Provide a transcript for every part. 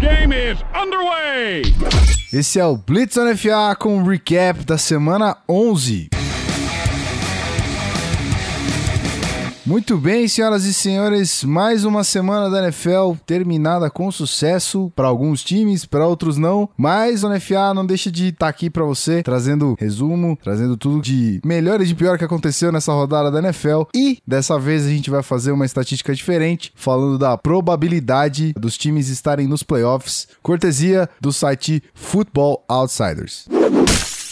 game is underway. Esse é o Blitz on FA com o recap da semana 11. Muito bem, senhoras e senhores, mais uma semana da NFL terminada com sucesso para alguns times, para outros não, mas o NFA não deixa de estar tá aqui para você, trazendo resumo, trazendo tudo de melhor e de pior que aconteceu nessa rodada da NFL. E dessa vez a gente vai fazer uma estatística diferente, falando da probabilidade dos times estarem nos playoffs, cortesia do site Football Outsiders.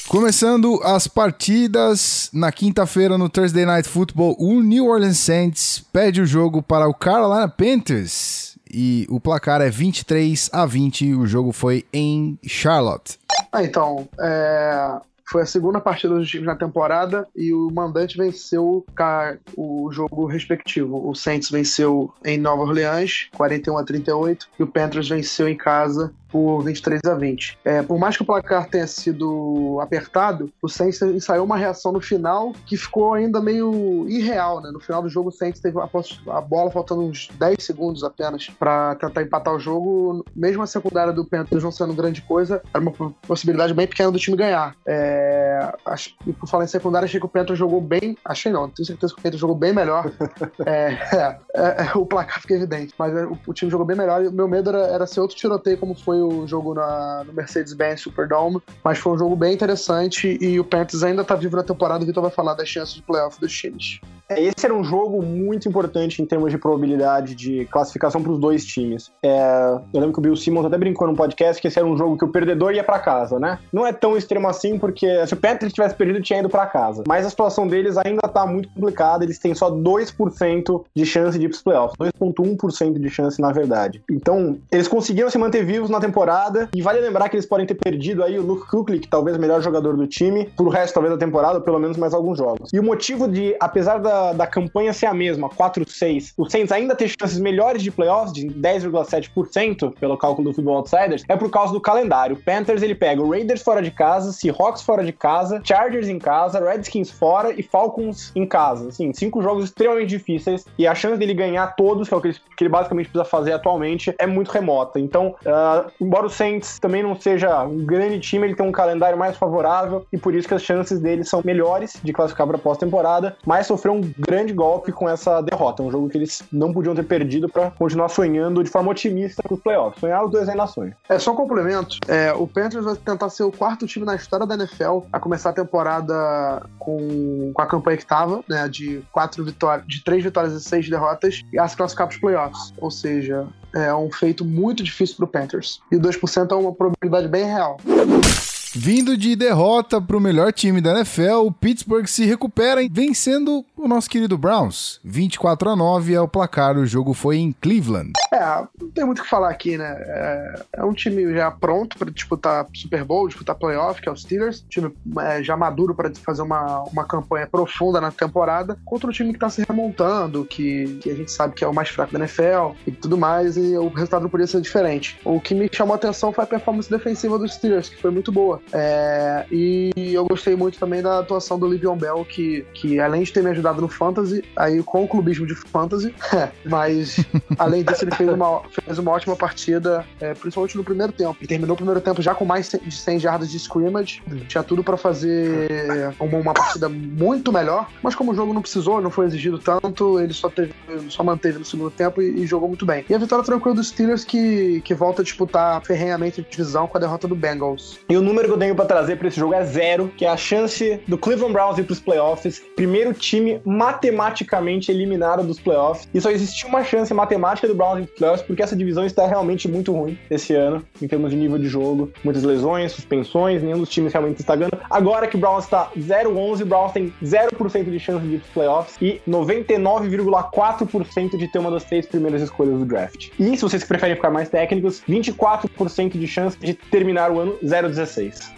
Começando as partidas na quinta-feira no Thursday Night Football, o New Orleans Saints pede o jogo para o Carolina Panthers e o placar é 23 a 20. O jogo foi em Charlotte. Ah, então, é, foi a segunda partida dos times na temporada e o mandante venceu o jogo respectivo. O Saints venceu em Nova Orleans, 41 a 38, e o Panthers venceu em casa por 23 a 20. É, por mais que o placar tenha sido apertado, o Saints ensaiou uma reação no final que ficou ainda meio irreal, né? No final do jogo, o Saints teve a, bola faltando uns 10 segundos apenas para tentar empatar o jogo. Mesmo a secundária do Panthers não sendo grande coisa, era uma possibilidade bem pequena do time ganhar. É, acho, e por falar em secundária, achei que o Panthers jogou bem. Achei não, tenho certeza que o Panthers jogou bem melhor. é, é, é, o placar fica evidente, mas o, o, time jogou bem melhor e o meu medo era, era ser outro tiroteio como foi foi o jogo na, no Mercedes-Benz Superdome, mas foi um jogo bem interessante e o Panthers ainda tá vivo na temporada, o Vitor vai falar das chances de playoff dos times. É, esse era um jogo muito importante em termos de probabilidade de classificação para os dois times. É, eu lembro que o Bill Simmons até brincou no podcast que esse era um jogo que o perdedor ia para casa, né? Não é tão extremo assim, porque se o Panthers tivesse perdido, tinha ido para casa. Mas a situação deles ainda tá muito complicada, eles têm só 2% de chance de ir para os playoffs. 2,1% de chance, na verdade. Então, eles conseguiram se manter vivos na temporada, e vale lembrar que eles podem ter perdido aí o Luke que talvez o melhor jogador do time, pro resto talvez da temporada, ou pelo menos mais alguns jogos. E o motivo de, apesar da da, campanha ser a mesma, 4-6, o Saints ainda ter chances melhores de playoffs, de 10,7% pelo cálculo do Football Outsiders, é por causa do calendário. O Panthers ele pega o Raiders fora de casa, Seahawks fora de casa, Chargers em casa, Redskins fora e Falcons em casa. Assim, cinco jogos extremamente difíceis e a chance dele ganhar todos, que é o que ele, que ele basicamente precisa fazer atualmente, é muito remota. Então, uh, embora o Saints também não seja um grande time, ele tem um calendário mais favorável e por isso que as chances dele são melhores de classificar para a pós-temporada, mas sofreu um grande golpe com essa derrota. Um jogo que eles não podiam ter perdido para continuar sonhando de forma otimista com os playoffs. Sonhar os dois aí nações. É só um complemento. É, o Panthers vai tentar ser o quarto time na história da NFL a começar a temporada com, com a campanha que estava, né? De quatro vitórias, de três vitórias e seis derrotas, e a se classificar para os playoffs. Ou seja, é um feito muito difícil para o Panthers. E 2% é uma probabilidade bem real. Vindo de derrota para o melhor time da NFL, o Pittsburgh se recupera vencendo o nosso querido Browns. 24 a 9 é o placar, o jogo foi em Cleveland. É, não tem muito o que falar aqui, né? É, é um time já pronto para disputar Super Bowl, disputar playoff, que é o Steelers. Um time é, já maduro para fazer uma, uma campanha profunda na temporada, contra um time que está se remontando, que, que a gente sabe que é o mais fraco da NFL e tudo mais, e o resultado não podia ser diferente. O que me chamou a atenção foi a performance defensiva dos Steelers, que foi muito boa. É, e eu gostei muito também da atuação do Livion Bell, que, que além de ter me ajudado no Fantasy, aí com o clubismo de Fantasy, mas além disso ele fez uma, fez uma ótima partida, é, principalmente no primeiro tempo. Ele terminou o primeiro tempo já com mais de 100 jardas de scrimmage, tinha tudo para fazer uma, uma, partida muito melhor, mas como o jogo não precisou, não foi exigido tanto, ele só, teve, só manteve no segundo tempo e, e jogou muito bem. E a vitória tranquila dos Steelers que, que volta a disputar ferrenhamente a divisão com a derrota do Bengals. E o número que eu tenho para trazer para esse jogo é zero, que é a chance do Cleveland Browns ir para os playoffs, primeiro time matematicamente eliminado dos playoffs. E só existiu uma chance matemática do Browns ir para os playoffs porque essa divisão está realmente muito ruim esse ano, em termos de nível de jogo. Muitas lesões, suspensões, nenhum dos times realmente está ganhando. Agora que o Browns está 0-11, o Browns tem 0% de chance de ir para os playoffs e 99,4% de ter uma das três primeiras escolhas do draft. E se vocês preferem ficar mais técnicos, 24% de chance de terminar o ano 0-16.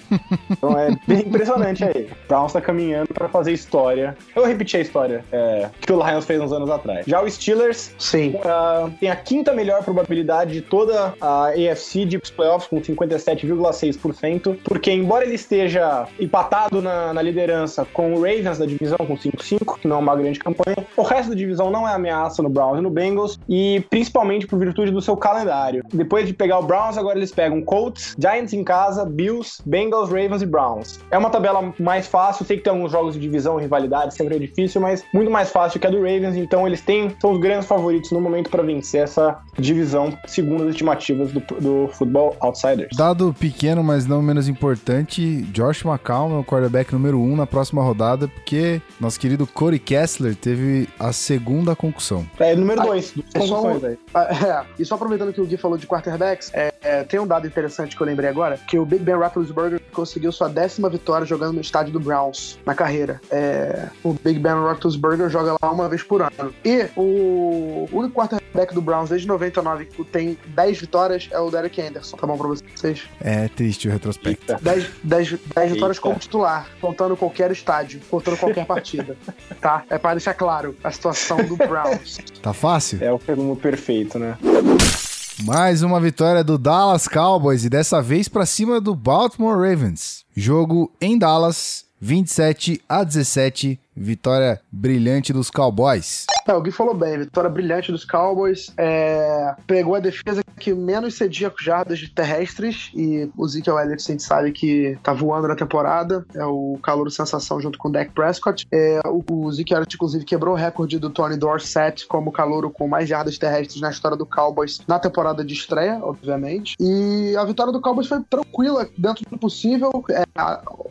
Então é bem impressionante aí. Brown está caminhando para fazer história. Eu repeti história é, que o Lions fez uns anos atrás. Já o Steelers Sim. uh, tem a quinta melhor probabilidade de toda a AFC de playoffs, com 57,6%, porque embora ele esteja empatado na, na liderança com o Ravens da divisão, com 5-5, que não é uma grande campanha, o resto da divisão não é ameaça no Browns e no Bengals, e principalmente por virtude do seu calendário. Depois de pegar o Browns, agora eles pegam Colts, Giants em casa, Bills, Bengals, Ravens e Browns. É uma tabela mais fácil, sei que tem alguns jogos de divisão e rivalidade, sempre é difícil, mas muito mais fácil que a do Ravens, então eles têm, são os grandes favoritos no momento para vencer essa divisão, segundo as estimativas do, do Football Outsiders. Dado pequeno, mas não menos importante, Josh McCown é o quarterback número 1 um na próxima rodada, porque nosso querido Corey Kessler teve a segunda concussão. É, número 2, É só um- é, e só aproveitando que o Gui falou de quarterbacks, é, é, tem um dado interessante que eu lembrei agora, que o Big Ben Roethlisberger conseguiu sua décima vitória jogando no estádio do Browns, na carreira. É, o Big Ben Roethlisberger joga lá uma vez por ano. E o único quarterback do Browns desde 99 que tem 10 vitórias é o Derek Anderson. Tá bom pra vocês? É triste o retrospecto. 10, 10, 10 vitórias como titular, contando qualquer estádio, contando qualquer partida. Tá? É pra deixar claro a situação do Browns. Tá fácil? É o resumo perfeito, né? Mais uma vitória do Dallas Cowboys e dessa vez pra cima do Baltimore Ravens. Jogo em Dallas, 27 a 17, vitória brilhante dos Cowboys. É, o Gui falou bem, vitória brilhante dos Cowboys. É, pegou a defesa que menos cedia jardas de terrestres e o Zeke Elliott, a gente sabe que tá voando na temporada. É o calor sensação junto com o Dak Prescott. É, o, o Zeke Elliott, inclusive, quebrou o recorde do Tony Dorsett como calouro com mais jardas terrestres na história do Cowboys na temporada de estreia, obviamente. E a vitória do Cowboys foi tranquila, dentro do possível. É,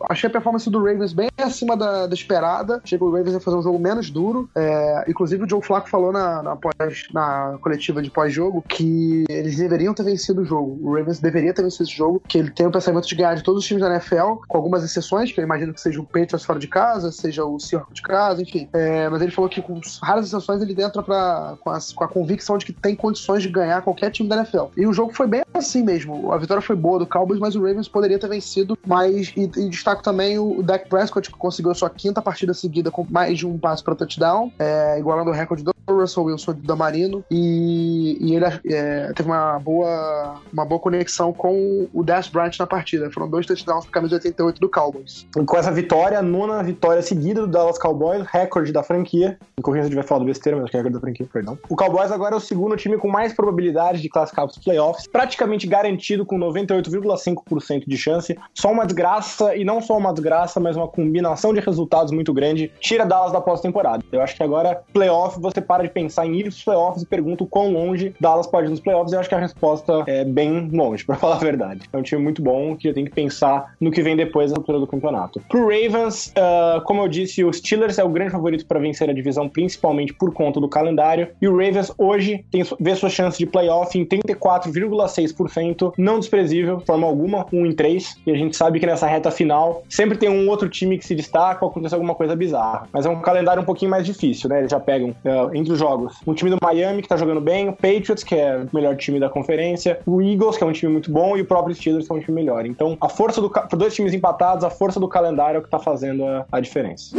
achei a performance do Ravens bem acima da, da esperada. Que o Ravens ia fazer um jogo menos duro. É, inclusive, o Joe Flacco falou na, na, pós- na coletiva de pós-jogo que eles deveriam ter vencido o jogo. O Ravens deveria ter vencido esse jogo, que ele tem o pensamento de ganhar de todos os times da NFL, com algumas exceções, que eu imagino que seja o Patriots fora de casa, seja o Seahawks de casa, enfim. É, mas ele falou que com raras exceções ele entra pra, com, as- com a convicção de que tem condições de ganhar qualquer time da NFL. E o jogo foi bem assim mesmo. A vitória foi boa do Cowboys, mas o Ravens poderia ter vencido. Mas, e, e destaco também o, Dak Prescott, que conseguiu a sua quinta partida seguida com mais de um passe para touchdown, é, igualando o recorde do Russell Wilson do Damarino. E, e ele é, teve uma boa, uma boa conexão com o Des Bryant na partida. Foram dois touchdowns para camisa 88 do Cowboys. E com essa vitória, nona vitória seguida do Dallas Cowboys, recorde da franquia. Me corrija se eu tiver falado besteira, mas acho que é recorde da franquia, perdão. O Cowboys agora é o segundo time com mais probabilidade de classificar para os playoffs, praticamente garantido com 98,5% de chance. Só uma desgraça, e não só uma desgraça, mas uma combinação de resultados muito grande, tira Dallas da pós-temporada. Eu acho que agora, playoff, você para de pensar em ir para os playoffs e pergunta o quão longe Dallas pode ir nos playoffs. Eu acho que a resposta é bem longe, para falar a verdade. É um time muito bom que tem que pensar no que vem depois da altura do campeonato. Pro Ravens, ah, como eu disse, o Steelers é o grande favorito para vencer a divisão, principalmente por conta do calendário. E o Ravens hoje tem, vê sua chance de playoff em 34,6%, não desprezível, de forma alguma, 1 em 3. E a gente sabe que nessa reta final sempre tem um outro time que se destaca ou acontece alguma coisa bizarra. Mas é um calendário um pouquinho mais difícil, né? Eles já pegam ah, entre os jogos um time do Miami que tá jogando bem, o Patriots, que é o melhor time da conferência, o Eagles, que é um time muito bom, e o próprio Steelers, que é um time melhor. Então, a força do. dois times empatados, a força do calendário é o que tá fazendo a, a diferença.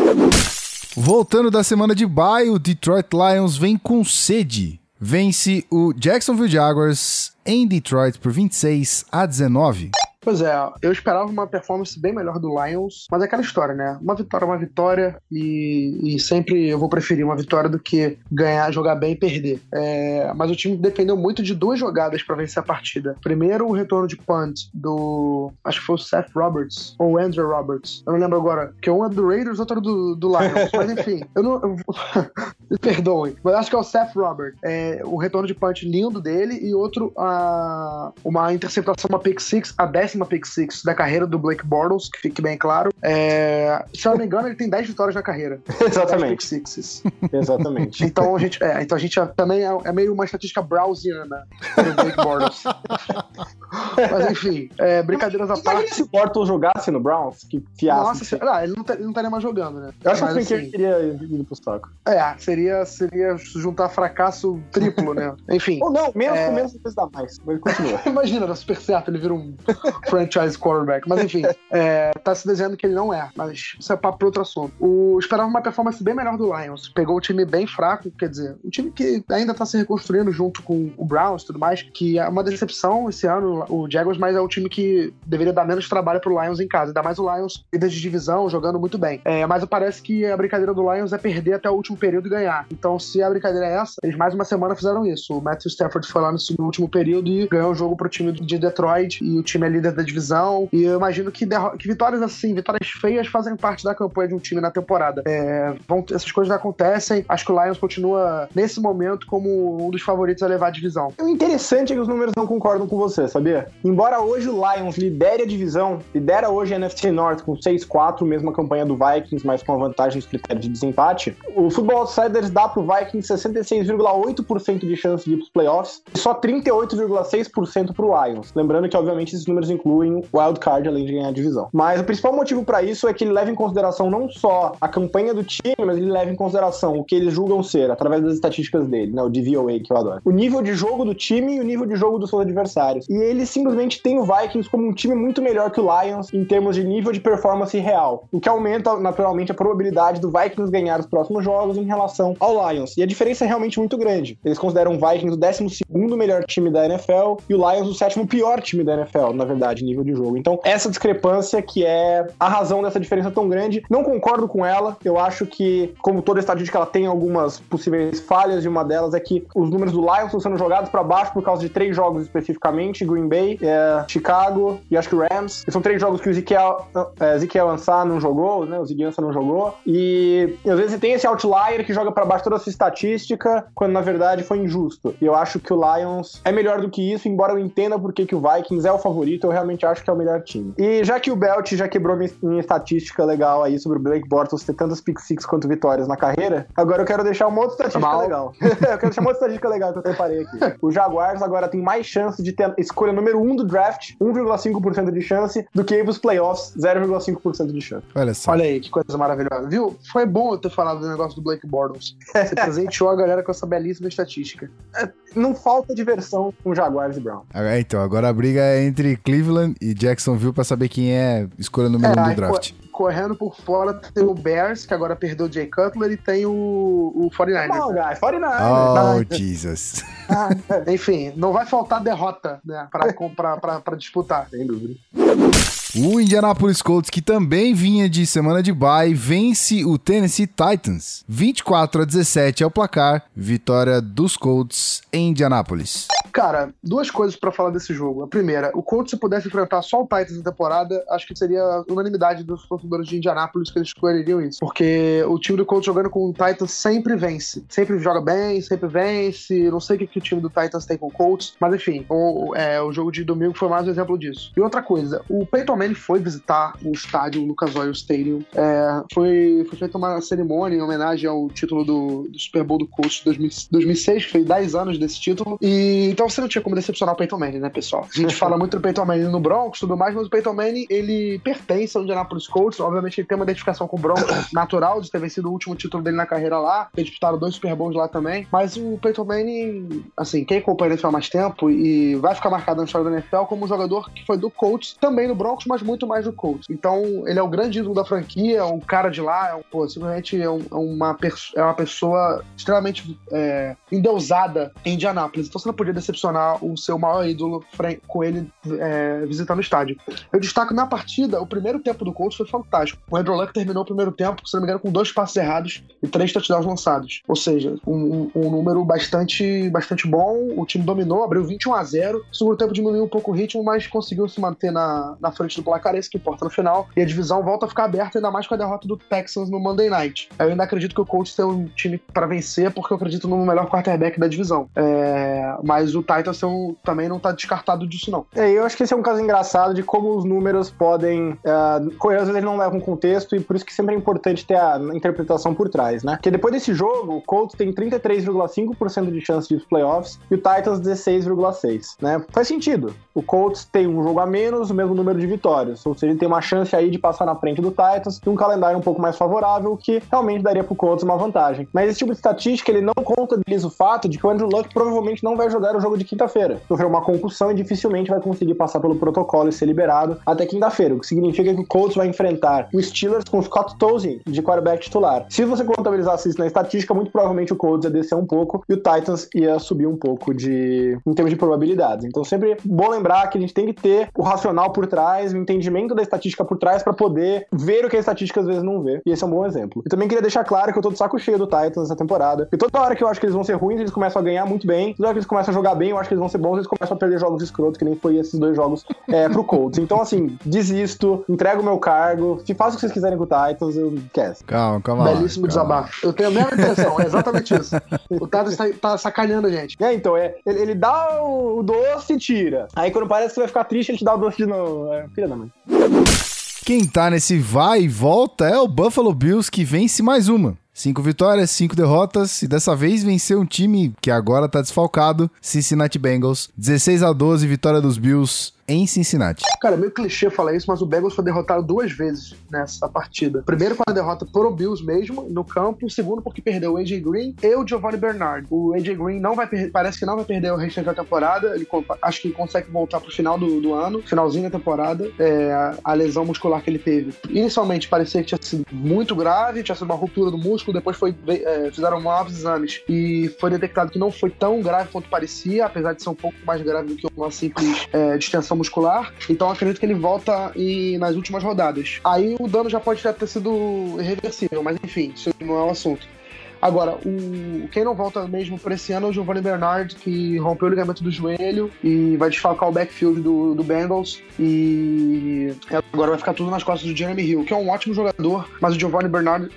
Voltando da semana de bye, o Detroit Lions vem com sede. Vence o Jacksonville Jaguars em Detroit por 26 a 19. Pois é, eu esperava uma performance bem melhor do Lions, mas é aquela história, né? Uma vitória é uma vitória e, e sempre eu vou preferir uma vitória do que ganhar, jogar bem e perder. É, mas o time dependeu muito de duas jogadas para vencer a partida. Primeiro, o retorno de punt do. Acho que foi o Seth Roberts ou Andrew Roberts. Eu não lembro agora. Que um é do Raiders, outro é do, do Lions. mas enfim, eu não. Me perdoem, mas acho que é o Seth Roberts. É, o retorno de punch lindo dele e outro, a, uma interceptação, uma pick six, a décima pick six da carreira do Blake Bortles, que fique bem claro. É, se eu não me engano, ele tem 10 vitórias na carreira. 10 pick Exatamente. sixes. Exatamente. Então a gente, é, então a gente já- também é, é meio uma estatística browsiana do Blake Bortles. Mas enfim, é, brincadeiras à parte. se o Bortles jogasse no Browns, que fiasco. Nossa, se- ah, ele não, tá- ele não estaria mais jogando, né? eu acho que Mas, Frank assim, queria ir pro saco. É, seria, seria juntar fracasso triplo, né? Enfim. Ou não, menos É. com menos vezes dá mais. Mas continua. Imagina, dá super certo, ele vira um franchise quarterback. Mas enfim, é, tá se dizendo que ele não é. Mas isso é papo para outro assunto. O, esperava uma performance bem melhor do Lions. Pegou o time bem fraco, quer dizer, um time que ainda tá se reconstruindo junto com o Browns e tudo mais, que é uma decepção esse ano, o Jaguars, mas é o time que deveria dar menos trabalho pro Lions em casa. Ainda mais o Lions, líder de divisão, jogando muito bem. É, mas parece que a brincadeira do Lions é perder até o último período e ganhar. Então, se a brincadeira é essa, eles mais uma semana fizeram isso. O Matthew Stafford foi lá no último período e ganhou o jogo pro time de Detroit e o time é líder da divisão. E eu imagino que, que vitórias assim, vitórias feias fazem parte da campanha de um time na temporada. É, vão- essas coisas acontecem. Acho que o Lions continua, nesse momento, como um dos favoritos a levar a divisão. O interessante é que os números não concordam com você, sabia? Embora hoje o Lions lidere a divisão, lidera hoje a NFC North com 6-4, mesma campanha do Vikings, mas com a vantagem dos critérios de desempate, o Football Outsiders dá pro Vikings 66,8% de chance de ir pros playoffs e só 38,6% pro Lions. Lembrando que, obviamente, esses números incluem o wild card, além de ganhar a divisão. Mas o principal motivo para isso é que ele leva em consideração não só a campanha do time, mas ele leva em consideração o que eles julgam ser, através das estatísticas dele, né? O DVOA, que eu adoro. O nível de jogo do time e o nível de jogo dos seus adversários. E ele simplesmente tem o Vikings como um time muito melhor que o Lions em termos de nível de performance real. O que aumenta, naturalmente, a probabilidade do Vikings ganhar os próximos jogos em relação ao Lions. E a diferença é realmente muito grande. Eles consideram o Vikings o 12 melhor time da NFL e o Lions o sétimo pior time da NFL, na verdade, nível de jogo. Então, essa discrepância que é a razão dessa diferença tão grande, não concordo com ela. Eu acho que, como toda estatística, ela tem algumas possíveis falhas, e uma delas é que os números do Lions estão sendo jogados para baixo por causa de três jogos especificamente: Green Bay, é, Chicago e acho que Rams. E são três jogos que o Ezekiel, é, Ansah não jogou, né? O Ziggy Ansah não jogou. E, e às vezes tem esse outlier que joga para baixo toda essa estatística, quando na verdade foi injusto. E eu acho que o Lions é melhor do que isso, embora eu entenda por que que o Vikings é o favorito, eu realmente acho que é o melhor time. E já que o Belt já quebrou minha, minha estatística legal aí sobre o Blake Bortles ter tantas pick six quanto vitórias na carreira, agora eu quero deixar uma outra estatística Mal. legal. eu quero deixar uma outra estatística legal que eu preparei aqui. O Jaguars agora tem mais chance de ter a escolha número 1 um do draft, 1,5% de chance, do que ir pros playoffs, 0,5% de chance. Olha só. Olha aí, que coisa maravilhosa. Viu? Foi bom eu ter falado do negócio do Blake Bortles. Você presenteou a galera com essa belíssima estatística. Não falta diversão com Jaguars e Browns. Ah, Então, agora a briga é entre Cleveland e Jacksonville pra saber quem é escolha número um aí, do draft. co- correndo por fora tem o Bears, que agora perdeu o Jay Cutler, e tem o, o 49ers. Não, guys, 49ers. Oh, Jesus. Enfim, não vai faltar derrota, né, pra, pra, pra, pra disputar. Sem dúvida. O Indianapolis Colts, que também vinha de semana de bye, vence o Tennessee Titans. 24 a 17 é o placar. Vitória dos Colts em Indianapolis. Cara, duas coisas pra falar desse jogo. A primeira, o Colts, se pudesse enfrentar só o Titans na temporada, acho que seria unanimidade dos torcedores de Indianápolis que eles escolheriam isso. Porque o time do Colts jogando com o Titans sempre vence. Sempre joga bem, sempre vence. Não sei o que, que o time do Titans tem com o Colts, mas enfim, o, é, o jogo de domingo foi mais um exemplo disso. E outra coisa, o Peyton Manning foi visitar o estádio Lucas Oil Stadium. É, foi, foi feita uma cerimônia em homenagem ao título do, do Super Bowl do Colts de 2000 2006, que foi 10 anos desse título. E então você não tinha como decepcionar o Peyton Manning, né, pessoal? A gente fala muito do Peyton Manning no Broncos tudo mais, mas o Peyton Manning, ele pertence ao Indianapolis Colts. Obviamente, ele tem uma identificação com o Broncos natural de ter vencido o último título dele na carreira lá, ter disputado dois Super Bowls lá também. Mas o Peyton Manning, assim, quem acompanha ele há mais tempo e vai ficar marcado na história da NFL como um jogador que foi do Colts, também no Broncos, mas muito mais do Colts. Então, ele é o grande ídolo da franquia, é um cara de lá, é um, pô, simplesmente é, um- é uma, é uma pessoa extremamente é, endeusada em Indianápolis. Então, você não podia decepcionar o seu maior ídolo com ele é, visitando o estádio. Eu destaco na partida, o primeiro tempo do Colts foi fantástico. O Andrew Luck terminou o primeiro tempo, se não me engano, com dois passes errados e três touchdowns lançados. Ou seja, um, um- um número bastante, bastante bom. O time dominou, abriu 21 a 0 O segundo tempo diminuiu um pouco o ritmo, mas conseguiu se manter na, na frente do placar, esse que importa no final. E a divisão volta a ficar aberta, ainda mais com a derrota do Texans no Monday Night. Eu ainda acredito que o Colts tem um time para vencer, porque eu acredito no melhor quarterback da divisão. É, mas o, o Titans também não tá descartado disso, não. É, eu acho que esse é um caso engraçado de como os números podem. Uh, às vezes não leva um contexto e por isso que sempre é importante ter a interpretação por trás, né? Porque depois desse jogo, o Colts tem 33,5% de chance de ir playoffs e o Titans 16,6%, né? Faz sentido. O Colts tem um jogo a menos, o mesmo número de vitórias, ou seja, ele tem uma chance aí de passar na frente do Titans e um calendário um pouco mais favorável, que realmente daria pro Colts uma vantagem. Mas esse tipo de estatística, ele não contabiliza o fato de que o Andrew Luck provavelmente não vai jogar o jogo de quinta-feira. Sofreu uma concussão e dificilmente vai conseguir passar pelo protocolo e ser liberado até quinta-feira, o que significa que o Colts vai enfrentar o Steelers com Scott Tozzi de quarterback titular. Se você contabilizasse isso na estatística, muito provavelmente o Colts ia descer um pouco e o Titans ia subir um pouco de em termos de probabilidades. Então sempre bom lembrar que a gente tem que ter o racional por trás, o entendimento da estatística por trás para poder ver o que a estatística às vezes não vê. E esse é um bom exemplo. Eu também queria deixar claro que eu tô de saco cheio do Titans essa temporada. E toda hora que eu acho que eles vão ser ruins, eles começam a ganhar muito bem. Toda hora que eles começam a jogar bem, eu acho que eles vão ser bons, eles começam a perder jogos escrotos, que nem foi esses dois jogos é, pro Colts. Então, assim, desisto, entrego o meu cargo, faço o que vocês quiserem com o Titans, eu quero. Calma, calma. Belíssimo lá, desabafo. Eu tenho a mesma intenção, é exatamente isso. O Titans tá, tá sacaneando a gente. É, então, é, ele, ele dá o, o, doce e tira. Aí quando parece que você vai ficar triste, ele te dá o doce de novo. É, filha da mãe. Quem tá nesse vai e volta é o Buffalo Bills que vence mais uma. Cinco vitórias, cinco derrotas e dessa vez venceu um time que agora tá desfalcado, Cincinnati Bengals. 16 a 12, vitória dos Bills em Cincinnati. Cara, é meio clichê falar isso, mas o Bengals foi derrotado duas vezes nessa partida. Primeiro com a derrota pro Bills mesmo, no campo. Segundo porque perdeu o AJ Green e o Giovanni Bernard. O AJ Green não vai parece que não vai perder o restante da temporada. Ele acho que consegue voltar pro final do, do ano, finalzinho da temporada. É, a, a, lesão muscular que ele teve. Inicialmente parecia que tinha sido muito grave, tinha sido uma ruptura do músculo. Depois foi, é, fizeram novos exames e foi detectado que não foi tão grave quanto parecia, apesar de ser um pouco mais grave do que uma simples é, distensão muscular, então acredito que ele volta e, nas últimas rodadas. Aí o dano já pode ter sido irreversível, mas enfim, isso não é o assunto. Agora, o quem não volta mesmo para esse ano é o Giovanni Bernard, que rompeu o ligamento do joelho e vai desfalcar o backfield do, do Bengals. E agora vai ficar tudo nas costas do Jeremy Hill, que é um ótimo jogador, mas o Giovanni Bernard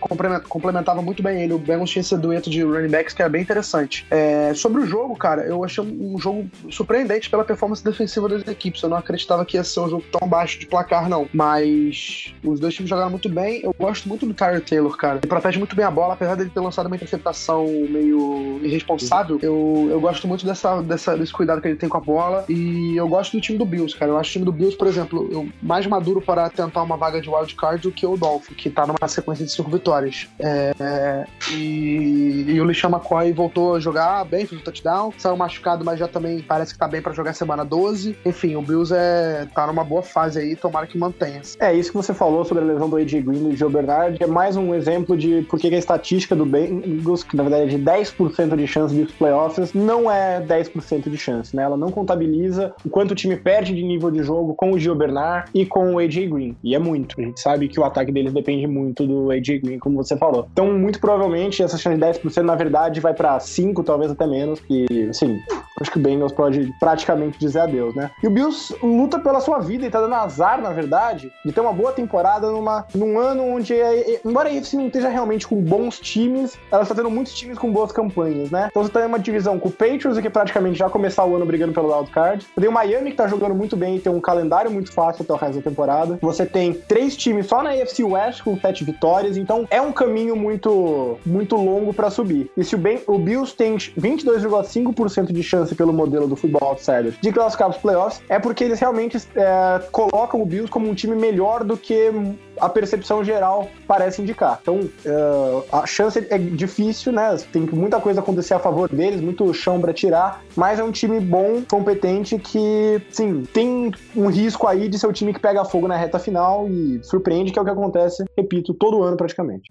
complementava muito bem ele. O Bengals tinha esse dueto de running backs que era bem interessante. É, sobre o jogo, cara, eu achei um jogo surpreendente pela performance defensiva das equipes. Eu não acreditava que ia ser um jogo tão baixo de placar, não. Mas os dois times jogaram muito bem. Eu gosto muito do Tyler Taylor, cara. Ele protege muito bem a bola, apesar dele ter lançado uma interceptação meio irresponsável, eu, eu gosto muito dessa, dessa, desse cuidado que ele tem com a bola e eu gosto do time do Bills, cara. Eu acho o time do Bills, por exemplo, eu, mais maduro para tentar uma vaga de wild card do que o Dolphin, que tá numa sequência de cinco vitórias. É, e, e o LeSean McCoy voltou a jogar bem, fez um touchdown, saiu machucado, mas já também parece que tá bem para jogar semana 12. Enfim, o Bills é, tá numa boa fase aí, tomara que mantenha. É, isso que você falou sobre a lesão do AJ Green e do Joe Bernard é mais um exemplo de por que a estatística do, ben, Eagles, que na verdade é de 10% de chance ir playoffs, não é 10% de chance, né? Ela não contabiliza o quanto o time perde de nível de jogo com o Gio Bernard e com o AJ Green. E é muito. A gente sabe que o ataque deles depende muito do AJ Green, como você falou. Então, muito provavelmente, essa chance de 10% na verdade vai para 5, talvez até menos. E, assim, acho que o Bengals pode praticamente dizer adeus, né? E o Bills luta pela sua vida e tá dando azar, na verdade, de ter uma boa temporada numa, num ano onde, embora a AFC não esteja realmente com bons times, ela está tendo muitos times com boas campanhas, né? Então você tem uma divisão com o Patriots, que praticamente já começar o ano brigando pelo wildcard. Você tem o Miami, que tá jogando muito bem e tem um calendário muito fácil até o resto da temporada. Você tem três times só na AFC West com sete vitórias, então é um caminho muito, muito longo para subir. E se o, ben, o Bills tem 22,5% de chance pelo modelo do Football Outsiders de classificar os playoffs, é porque eles realmente é, colocam o Bills como um time melhor do que a percepção geral parece indicar. Então, uh, a chance é difícil, né? Tem muita coisa acontecer a favor deles, muito chão para tirar, mas é um time bom, competente, que, sim, tem um risco aí de ser o time que pega fogo na reta final e surpreende, que é o que acontece, repito, todo ano praticamente.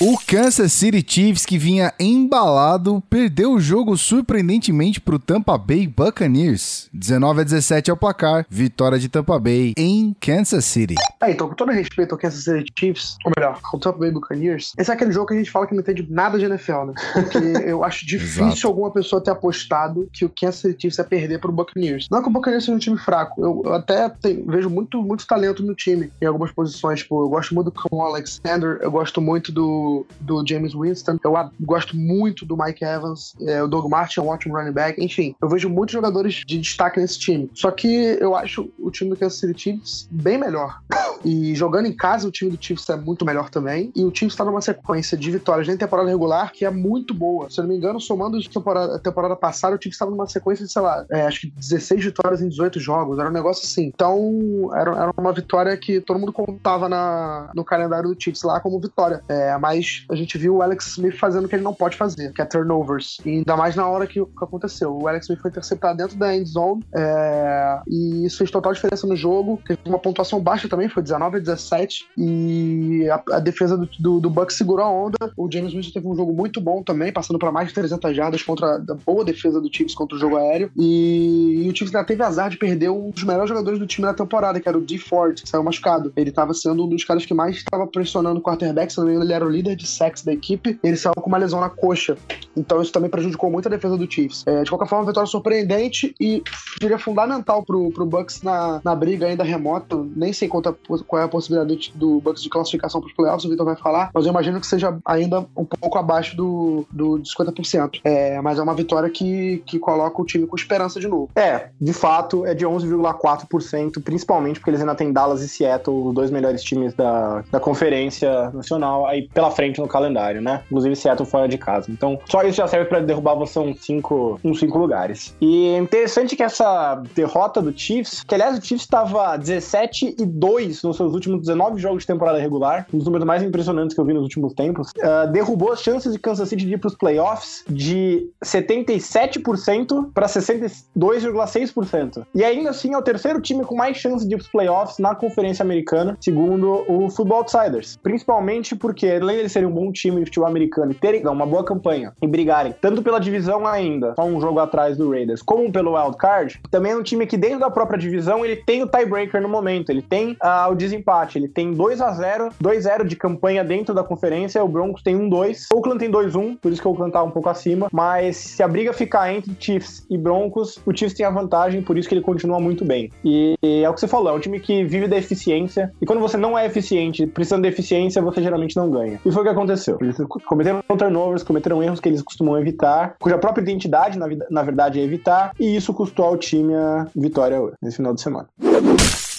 O Kansas City Chiefs, que vinha embalado, perdeu o jogo surpreendentemente para o Tampa Bay Buccaneers. 19 a 17 ao placar, vitória de Tampa Bay em Kansas City. É, então, com todo respeito respeito ao Kansas City Chiefs, ou melhor, ao Tampa Bay Buccaneers, esse é aquele jogo que a gente fala que não entende nada de NFL, né? Porque eu acho difícil alguma pessoa ter apostado que o Kansas City Chiefs ia perder pro Buccaneers. Não que o Buccaneers seja um time fraco, eu, eu até tenho- vejo muito, muito talento no time em algumas posições. Tipo, eu gosto muito do Cam Alexander, eu gosto muito do, do James Winston, eu gosto muito do Mike Evans, é, o Doug Martin é um ótimo running back, enfim, eu vejo muitos jogadores de destaque nesse time. Só que eu acho o time do Kansas City Chiefs bem melhor. E jogando em casa, o time do Chiefs é muito melhor também. E o Chiefs está numa sequência de vitórias na temporada regular que é muito boa. Se eu não me engano, somando a temporada, a temporada passada, o Chiefs estava numa sequência de, sei lá, é, acho que 16 vitórias em 18 jogos. Era um negócio assim. Então, era, era uma vitória que todo mundo contava na, no calendário do Chiefs lá como vitória. É, mas a gente viu o Alex Smith fazendo o que ele não pode fazer, que é turnovers. E ainda mais na hora que, que aconteceu. O Alex Smith foi interceptado dentro da end zone. é, e isso fez total diferença no jogo. Teve uma pontuação baixa também, foi 19 a 17. E a, a defesa do, do, do Bucks segurou a onda. O James Winston teve um jogo muito bom também, passando para mais de 300 jardas contra a boa defesa do Chiefs contra o jogo aéreo. E, e o Chiefs ainda teve azar de perder um dos melhores jogadores do time na temporada, que era o D. Ford, que saiu machucado. Ele estava sendo um dos caras que mais estava pressionando o quarterback, se não me engano, ele era o líder de sacks da equipe. Ele saiu com uma lesão na coxa. Então isso também prejudicou muito a defesa do Chiefs. É, de qualquer forma, uma vitória surpreendente e seria fundamental pro, pro Bucks na, na briga ainda remota. Nem sei a- qual é a possibilidade do Bucks de classificação pros playoffs, o Vitor vai falar, mas eu imagino que seja ainda um pouco abaixo do, do de 50%. É, mas é uma vitória que, que coloca o time com esperança de novo. É, de fato, é de 11,4%, principalmente porque eles ainda têm Dallas e Seattle, os dois melhores times da, da Conferência Nacional, aí pela frente no calendário, né? Inclusive Seattle fora de casa. Então, só isso já serve pra derrubar você uns cinco, uns cinco lugares. E é interessante que essa derrota do Chiefs, que aliás o Chiefs estava 17 e 2 nos seus últimos 19 jogos de temporada regular, um dos números mais impressionantes que eu vi nos últimos tempos, ah, derrubou as chances de Kansas City de ir pros playoffs de 77% para 62,6%. E ainda assim é o terceiro time com mais chances de ir pros playoffs na Conferência Americana, segundo o Football Outsiders. Principalmente porque, além de serem um bom time de futebol americano e terem uma boa campanha e brigarem tanto pela divisão ainda, só um jogo atrás do Raiders, como pelo Wild Card, também é um time que dentro da própria divisão ele tem o tiebreaker no momento, ele tem ah, o desempate, ele tem 2 a 0 2-0 de campanha dentro da conferência, o Broncos tem 1-2, o Oakland tem 2-1, por isso que o Oakland tá um pouco acima, mas se a briga ficar entre Chiefs e Broncos, o Chiefs tem a vantagem, por isso que ele continua muito bem. E, e é o que você falou, é um time que vive da eficiência, e quando você não é eficiente, precisando de eficiência, você geralmente não ganha. E foi o que aconteceu. Eles cometeram turnovers, cometeram erros que eles costumam evitar, cuja própria identidade, na, na verdade, é evitar, e isso custou ao time a vitória nesse final de semana.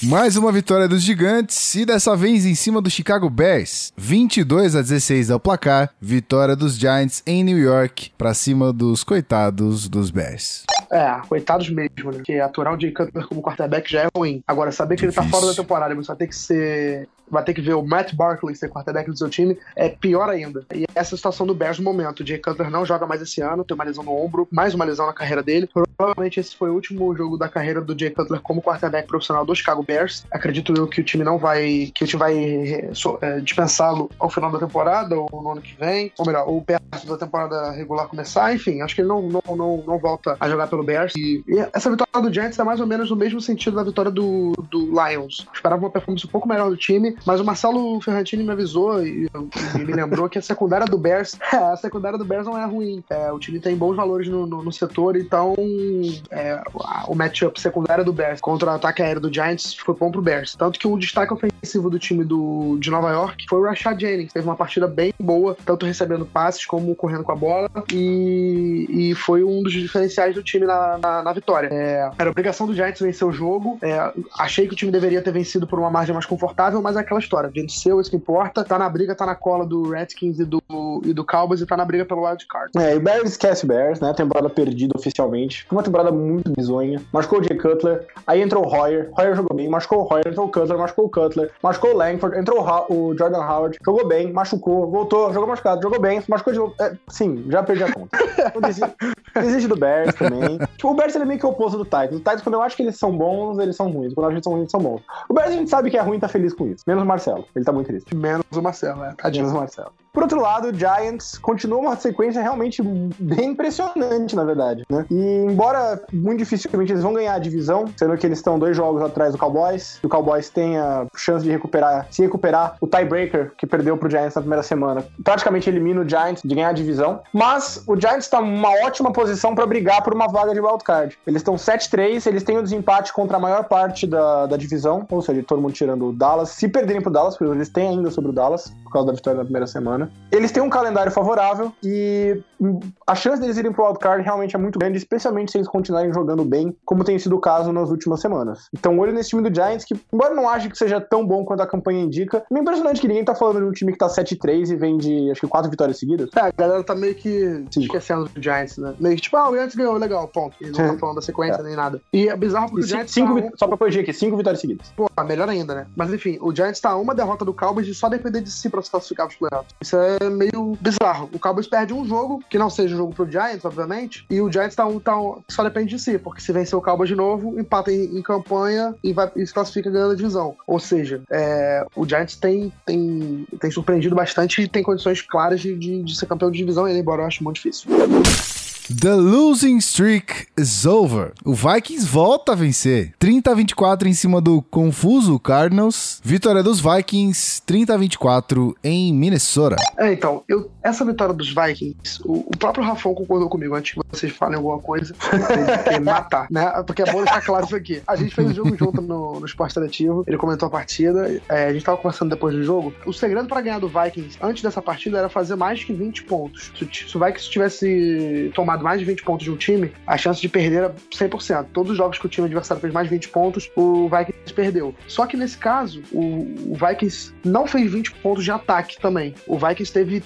Mais uma vitória dos Gigantes e dessa vez em cima do Chicago Bears. 22 a 16 é o placar. Vitória dos Giants em New York para cima dos coitados dos Bears. É, coitados mesmo, né? Porque aturar o Jay Cutler como quarterback já é ruim. Agora, saber que ele tá Difícil. fora da temporada, você vai ter que ser. Vai ter que ver o Matt Barkley ser quarterback do seu time, é pior ainda. E essa é a situação do Bears no momento. O Jay Cutler não joga mais esse ano, tem uma lesão no ombro, mais uma lesão na carreira dele. Provavelmente esse foi o último jogo da carreira do Jay Cutler como quarterback profissional do Chicago Bears. Acredito eu que o time não vai. que o time vai eh, so- eh, dispensá-lo ao final da temporada, ou no ano que vem, ou melhor, ou perto da temporada regular começar. Enfim, acho que ele não, não, não, não volta a jogar pelo Bears. E, e essa vitória do Giants é mais ou menos no mesmo sentido da vitória do, do Lions. Eu esperava uma performance um pouco melhor do time, mas o Marcelo Ferrantini me avisou e, e me lembrou que a secundária do Bears, a secundária do Bears não é ruim. É, o time tem bons valores no, no, no setor, então é, o matchup secundária do Bears contra o ataque aéreo do Giants foi bom pro Bears. Tanto que o destaque ofensivo do time do, de Nova York foi o Rashad Jennings. Teve uma partida bem boa, tanto recebendo passes como correndo com a bola, e, e foi um dos diferenciais do time na, na, na vitória. É, era obrigação do Giants vencer o jogo. É, achei que o time deveria ter vencido por uma margem mais confortável, mas é aquela história. Venceu, isso que importa. Tá na briga, tá na cola do Redskins e do, e do Cowboys e tá na briga pelo Wild Card. É, e o Bears esquece o Bears, né? Temporada perdida oficialmente. Uma temporada muito bizonha. Machucou o Jay Cutler, aí entrou o Hoyer. Hoyer jogou bem, machucou o Hoyer, entrou o Cutler, machucou o Cutler, machucou o Langford, entrou o, Jordan Howard, jogou bem, machucou, voltou, jogou machucado, jogou bem, machucou de novo. É, sim, já perdi a conta. Então, desi- Desiste do Bears também. Tipo, o Bears ele é meio que o oposto do Titans. O Titans, quando eu acho que eles são bons, eles são ruins. Quando eu acho que eles são ruins, eles são bons. O Bears a gente sabe que é ruim e tá feliz com isso. Menos o Marcelo. Ele tá muito triste. Menos o Marcelo, é. Tadinho. Menos o Marcelo. Por outro lado, o Giants continua uma sequência realmente bem impressionante, na verdade, né? E embora muito dificilmente eles vão ganhar a divisão, sendo que eles estão dois jogos atrás do Cowboys, e o Cowboys tem a chance de recuperar, se recuperar o tiebreaker que perdeu pro Giants na primeira semana, praticamente elimina o Giants de ganhar a divisão. Mas o Giants está numa ótima posição para brigar por uma vaga de wildcard. Eles estão 7-3, eles têm o desempate contra a maior parte da, da divisão, ou seja, todo mundo tirando o Dallas. Se perderem pro Dallas, porque eles têm ainda sobre o Dallas, por causa da vitória na primeira semana. Eles têm um calendário favorável e a chance deles irem pro wildcard realmente é muito grande, especialmente se eles continuarem jogando bem, como tem sido o caso nas últimas semanas. Então, olho nesse time do Giants, que, embora não ache que seja tão bom quanto a campanha indica, é impressionante que ninguém tá falando de um time que tá 7-3 e vem de, acho que, quatro vitórias seguidas. É, a galera tá meio que Sim. esquecendo do Giants, né? Meio que, tipo, ah, o Giants ganhou, legal, ponto. E não tá falando da sequência é. nem nada. E é bizarro porque e o Giants cinco, tá um... Só pra corrigir aqui, cinco vitórias seguidas. Pô, melhor ainda, né? Mas enfim, o Giants tá uma derrota do Cowboys de só depender de si pra se classificar pros playoffs. Isso é meio bizarro. O Cowboys perde um jogo, que não seja um jogo pro Giants, obviamente, e o Giants tá, um, tá um, só depende de si, porque se vencer o Cowboys de novo, empata em, em campanha e, vai, e se classifica ganhando a divisão. Ou seja, é, o Giants tem, tem, tem surpreendido bastante e tem condições claras de, de, de ser campeão de divisão, embora eu acho muito difícil. The losing streak is over. O Vikings volta a vencer. 30 a 24 em cima do confuso Cardinals. Vitória dos Vikings, 30 a 24 em Minnesota. É, então, eu, essa vitória dos Vikings, o, o próprio Rafão concordou comigo antes que vocês falem alguma coisa. Tem matar, né? Porque é bom deixar claro isso aqui. A gente fez o jogo junto no, no Esporte Seletivo. Ele comentou a partida. É, a gente tava conversando depois do jogo. O segredo para ganhar do Vikings antes dessa partida era fazer mais que 20 pontos. Se, se o Vikings tivesse tomado tomado mais de 20 pontos de um time, a chance de perder era 100%. Todos os jogos que o time adversário fez mais de 20 pontos, o Vikings perdeu. Só que nesse caso, o, o Vikings não fez 20 pontos de ataque também. O Vikings teve,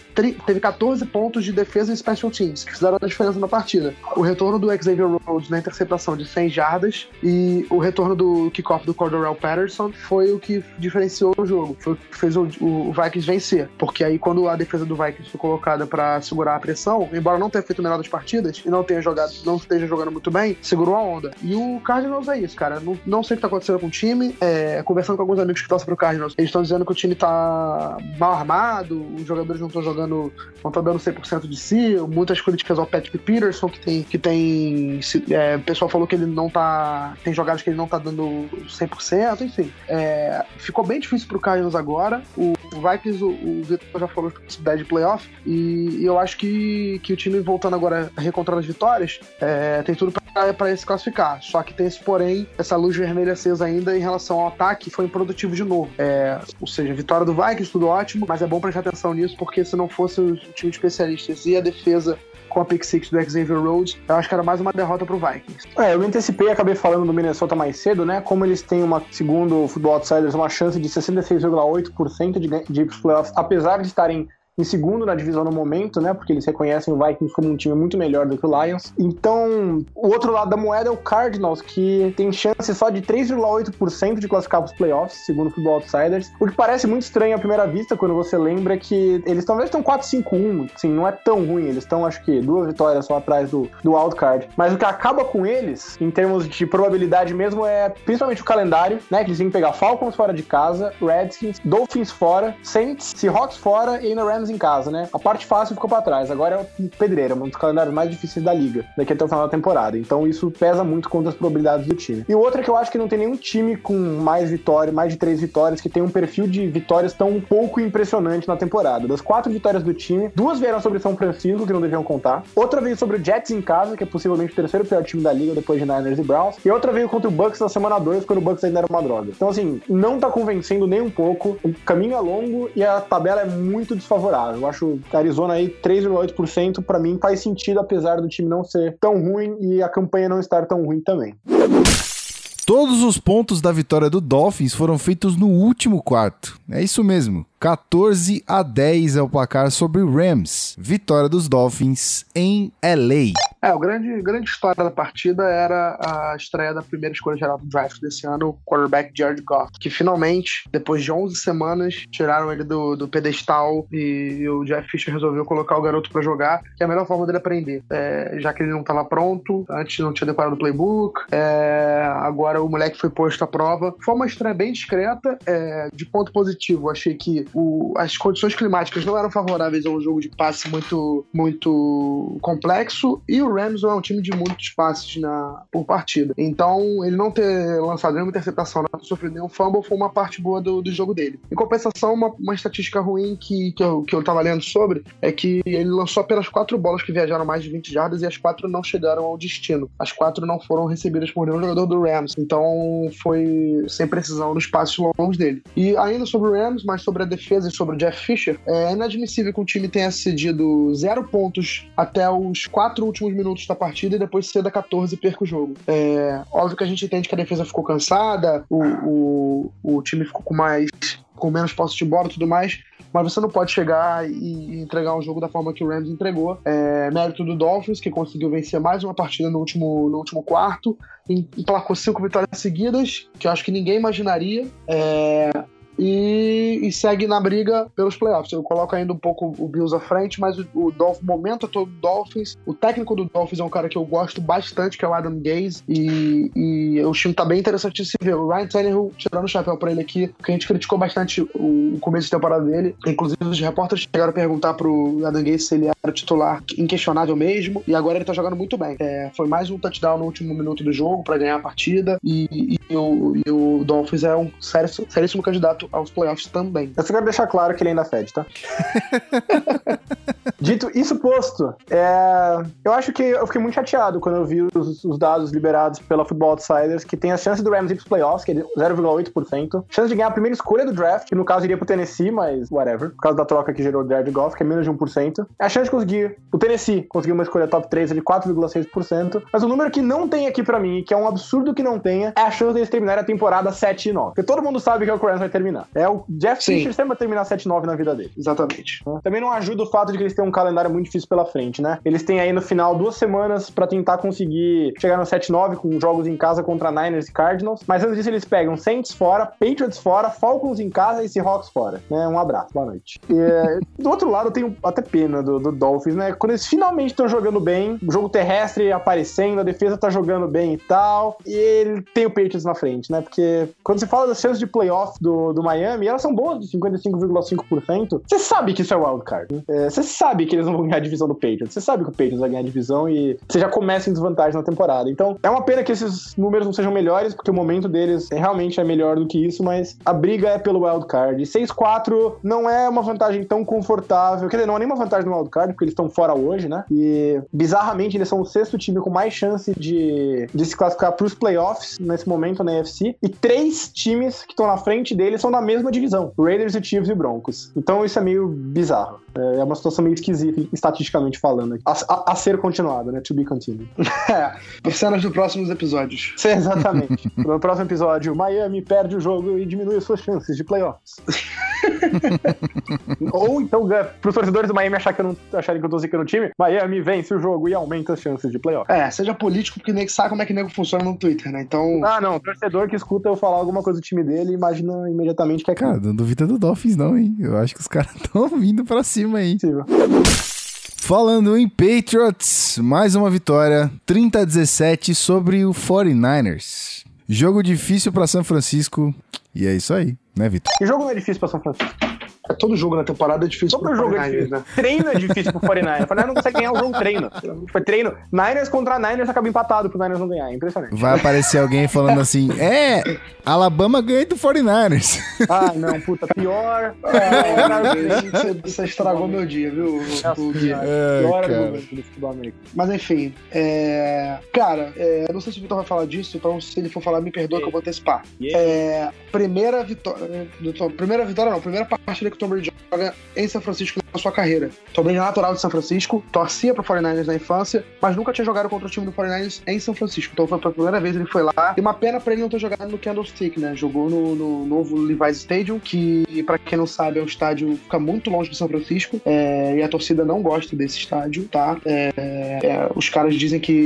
teve 14 pontos de defesa e special teams, que fizeram a diferença na partida. O retorno do Xavier Rhodes na interceptação de 100 jardas e o retorno do kickoff do Cordarrelle Patterson foi o que diferenciou o jogo. Foi o que fez o, o Vikings vencer. Porque aí, quando a defesa do Vikings foi colocada para segurar a pressão, embora não tenha feito o melhor das partidas, partidas e não tenha jogado, não esteja jogando muito bem, segurou a onda. E o Cardinals é isso, cara. Não, não sei o que tá acontecendo com o time. É, conversando com alguns amigos que torcem pro Cardinals, eles estão dizendo que o time tá mal armado, os jogadores não estão jogando, não estão dando 100% de si. Muitas críticas ao Patrick Peterson, que tem. Que tem é, o pessoal falou que ele não tá. Tem jogadas que ele não tá dando 100%, enfim. É, ficou bem difícil pro Cardinals agora. O, o Vikings, o, o Vitor já falou de possibilidade de playoff, e, e, eu acho que, que o time voltando agora a recontrar as vitórias, é, tem tudo para se classificar. Só que tem esse porém, essa luz vermelha acesa ainda em relação ao ataque, foi improdutivo de novo. É, ou seja, vitória do Vikings, tudo ótimo, mas é bom prestar atenção nisso, porque se não fosse o time de especialistas e a defesa com a pick six do Xavier Rhodes, eu acho que era mais uma derrota pro Vikings. É, eu antecipei, acabei falando do Minnesota mais cedo, né? Como eles têm uma, segundo o Football Outsiders, uma chance de 66,8% de, de playoffs, apesar de estarem em segundo na divisão no momento, né? Porque eles reconhecem o Vikings como um time muito melhor do que o Lions. Então, o outro lado da moeda é o Cardinals, que tem chance só de 3,8% de classificar para os playoffs, segundo o Football Outsiders. O que parece muito estranho à primeira vista, quando você lembra que eles talvez estão 4-5-1, assim, não é tão ruim. Eles estão, acho que, duas vitórias só atrás do, do wildcard. Mas o que acaba com eles, em termos de probabilidade mesmo, é principalmente o calendário, né? Que eles têm que pegar Falcons fora de casa, Redskins, Dolphins fora, Saints, Seahawks fora e ainda Rams em casa, né? A parte fácil ficou para trás. Agora é o pedreiro, um dos calendários mais difíceis da liga, daqui até o final da temporada. Então isso pesa muito contra as probabilidades do time. E o outro é que eu acho que não tem nenhum time com mais vitórias, mais de três vitórias, que tem um perfil de vitórias tão pouco impressionante na temporada. Das quatro vitórias do time, duas vieram sobre São Francisco, que não deviam contar. Outra veio sobre o Jets em casa, que é possivelmente o terceiro pior time da liga depois de Niners e Browns. E outra veio contra o Bucks na semana 2, quando o Bucks ainda era uma droga. Então, assim, não tá convencendo nem um pouco. O caminho é longo e a tabela é muito desfavorável. Eu acho Arizona aí 3,8% para mim faz sentido, apesar do time não ser tão ruim e a campanha não estar tão ruim também. Todos os pontos da vitória do Dolphins foram feitos no último quarto. É isso mesmo. 14 a 10 é o placar sobre Rams. Vitória dos Dolphins em LA. É, o grande, grande história da partida era a estreia da primeira escolha geral do draft desse ano, o quarterback Jared Goff, que finalmente, depois de 11 semanas, tiraram ele do, do pedestal e o Jeff Fisher resolveu colocar o garoto para jogar, que é a melhor forma dele aprender. É, já que ele não estava pronto, antes não tinha decorado o playbook, é, agora o moleque foi posto à prova. Foi uma estreia bem discreta, é, de ponto positivo. Achei que o, as condições climáticas não eram favoráveis a um jogo de passe muito, muito complexo e o Rams não é um time de muitos passes na, por partida. Então, ele não ter lançado nenhuma interceptação, não sofrido nenhum fumble foi uma parte boa do, do jogo dele. Em compensação, uma, uma estatística ruim que, que, eu, que eu tava lendo sobre é que ele lançou apenas quatro bolas que viajaram mais de 20 jardas e as quatro não chegaram ao destino. As quatro não foram recebidas por nenhum jogador do Rams. Então, foi sem precisão nos passos longos dele. E ainda sobre o Rams, mas sobre a defesa e sobre o Jeff Fisher, é inadmissível que um time tenha cedido zero pontos até os quatro últimos minutos da partida e depois ceda 14 e perca o jogo. É, óbvio que a gente entende que a defesa ficou cansada, o, o, o time ficou com mais com menos posse de bola e tudo mais, mas você não pode chegar e entregar um jogo da forma que o Rams entregou. É, mérito do Dolphins, que conseguiu vencer mais uma partida no último, no último quarto, emplacou cinco vitórias seguidas, que eu acho que ninguém imaginaria. É, e, e, segue na briga pelos playoffs. Eu coloco ainda um pouco o Bills à frente, mas o, o Dolphins, momento todo do Dolphins, o técnico do Dolphins é um cara que eu gosto bastante, que é o Adam Gaze, e, e o time tá bem interessante de se ver. O Ryan Tannehill, tirando o chapéu pra ele aqui, que a gente criticou bastante o, o começo de temporada dele, inclusive os repórteres chegaram a perguntar pro Adam Gaze se ele era titular inquestionável mesmo, e agora ele tá jogando muito bem. É, foi mais um touchdown no último minuto do jogo para ganhar a partida, e, e, o, o Dolphins é um seríssimo, seríssimo candidato aos playoffs também. Eu só quero deixar claro que ele ainda fede, tá? Dito isso posto, é... eu acho que eu fiquei muito chateado quando eu vi os, os, dados liberados pela Football Outsiders, que tem a chance do Rams ir pros playoffs, que é 0,8%, chance de ganhar a primeira escolha do draft, que no caso iria pro Tennessee, mas whatever, por causa da troca que gerou o Jared Goff, que é menos de 1%. É a chance de conseguir o Tennessee conseguir uma escolha top 3 de 4,6%, mas o número que não tem aqui para mim, que é um absurdo que não tenha, é a chance deles terminarem a temporada 7 e 9. Porque todo mundo sabe que é o Rams vai terminar. É o Jeff Sim. Fisher sempre vai terminar 7-9 na vida dele. Exatamente. Também não ajuda o fato de que eles têm um calendário muito difícil pela frente, né? Eles têm aí no final duas semanas para tentar conseguir chegar no 7-9 com jogos em casa contra Niners e Cardinals. Mas antes disso, eles pegam Saints fora, Patriots fora, Falcons em casa e Seahawks fora. Né? Um abraço, boa noite. E, é, do outro lado, eu tenho até pena do, do Dolphins, né? Quando eles finalmente estão jogando bem, o jogo terrestre aparecendo, a defesa tá jogando bem e tal, e ele tem o Patriots na frente, né? Porque quando você fala das chances de playoff do, do Miami, elas são boas de 55,5%, você sabe que isso é wildcard. É, você sabe que eles não vão ganhar a divisão do Patriots. Você sabe que o Patriots vai ganhar a divisão e você já começa em desvantagem na temporada. Então, é uma pena que esses números não sejam melhores, porque o momento deles realmente é melhor do que isso, mas a briga é pelo wildcard. 6-4 não é uma vantagem tão confortável. Quer dizer, não é nem uma vantagem no wildcard, porque eles estão fora hoje, né? E, bizarramente, eles são o sexto time com mais chance de, de se classificar para os playoffs nesse momento na NFC. E três times que estão na frente deles são da mesma divisão. Raiders e Chiefs e Broncos. Então isso é meio bizarro. É uma situação meio esquisita, estatisticamente falando. A, a, a ser continuada, né? To be continued. é, cenas dos próximos episódios. Sim, exatamente. no próximo episódio, Miami perde o jogo e diminui as suas chances de playoffs. Ou então, para os torcedores do Miami achar que eu não, acharem que eu tô zicando o time, Miami vence o jogo e aumenta as chances de playoff. É, seja político, porque nem sabe como é que nego funciona no Twitter, né? Então. Ah, não. O torcedor que escuta eu falar alguma coisa do time dele imagina imediatamente que é. Cara, não duvida do Dolphins, não, hein? Eu acho que os caras estão vindo pra cima aí. Sim. Falando em Patriots, mais uma vitória, 30 a 17 sobre o 49ers. Jogo difícil para São Francisco e é isso aí, né, Vitor? Que jogo não é difícil para São Francisco? Todo jogo na temporada é difícil Todo jogo é difícil. Né? Treino é difícil pro 49ers. O 49ers não consegue ganhar o jogo treino. Foi treino. Niners contra Niners acaba empatado pro Niners não ganhar. É impressionante. Vai aparecer alguém falando assim: é, Alabama ganha do 49ers. Ah, não, puta, pior. É, você, estragou meu dia, viu? O, dia. É, pior argumento do futebol americano. Mas enfim, é... cara, é... não sei se o Vitor vai falar disso, então se ele for falar, me perdoa que eu vou antecipar. É... Primeira vitória. Primeira vitória, não, primeira partida que o Joga em São Francisco na sua carreira. É natural de São Francisco, torcia pro 49ers na infância, mas nunca tinha jogado contra o time do 49ers em São Francisco. Então foi pela primeira vez ele foi lá. E uma pena pra ele não ter jogado no Candlestick, né? Jogou no, no novo Levi's Stadium, que, pra quem não sabe, é um estádio que fica muito longe de São Francisco. É, e a torcida não gosta desse estádio, tá? É, é, os caras dizem que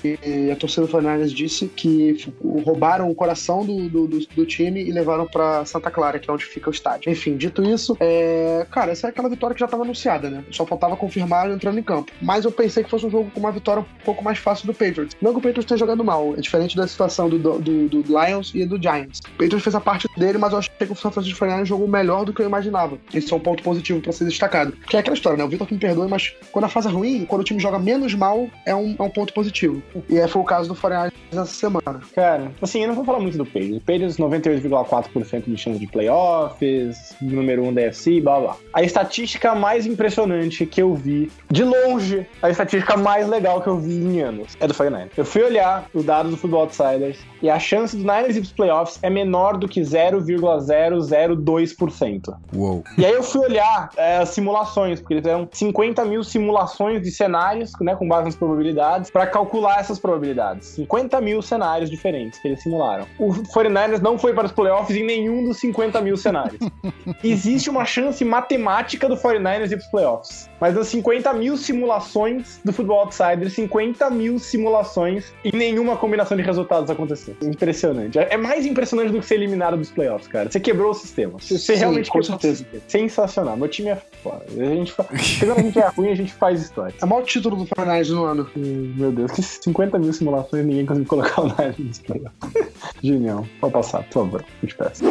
a torcida do 49ers disse que roubaram o coração do, do, do, do time e levaram para Santa Clara, que é onde fica o estádio. Enfim, dito isso, é... cara, essa é aquela vitória que já estava anunciada, né? Só faltava confirmar entrando em campo. Mas eu pensei que fosse um jogo com uma vitória um pouco mais fácil do Patriots. Não que o Patriots tenha jogado mal, é diferente da situação do, do, do Lions e do Giants. O Patriots fez a parte dele, mas eu achei que o San Francisco 49 jogou melhor do que eu imaginava. Esse é um ponto positivo para ser destacado. Que é aquela história, né? O Vitor que me perdoe, mas quando a fase é ruim, quando o time joga menos mal, é um, é um ponto positivo. E é, foi o caso do 49 essa semana. Cara, assim, eu não vou falar muito do Patriots. O Patriots, 98,4% de chance de playoffs, número 1 um da FC, blá blá. A estatística mais impressionante que eu vi, de longe, a estatística mais legal que eu vi em anos, é do 49 Eu fui olhar o dado do Football Outsiders e a chance dos Niners ir pros playoffs é menor do que 0,002%. Uou. E aí eu fui olhar é, as simulações, porque eles fizeram 50 mil simulações de cenários, né, com base nas probabilidades, para calcular essas probabilidades. 50 mil cenários diferentes que eles simularam. O 49ers não foi para os playoffs em nenhum dos 50 mil cenários. Existe uma chance matemática do 49ers ir para os playoffs. Mas das 50 mil simulações do Football Outsider, 50 mil simulações e nenhuma combinação de resultados aconteceu. Impressionante. É mais impressionante do que ser eliminado dos playoffs, cara. Você quebrou o sistema. Você Sim, realmente com quebrou certeza. o sistema. Sensacional. Meu time é foda. A gente. Quando a gente é ruim, a gente faz história. É o maior título do 49 no ano. Hum, Meu Deus, que 50 mil simulações e ninguém conseguiu colocar o Niners nos playoffs. Genial. Pode passar, por favor. Eu te peço.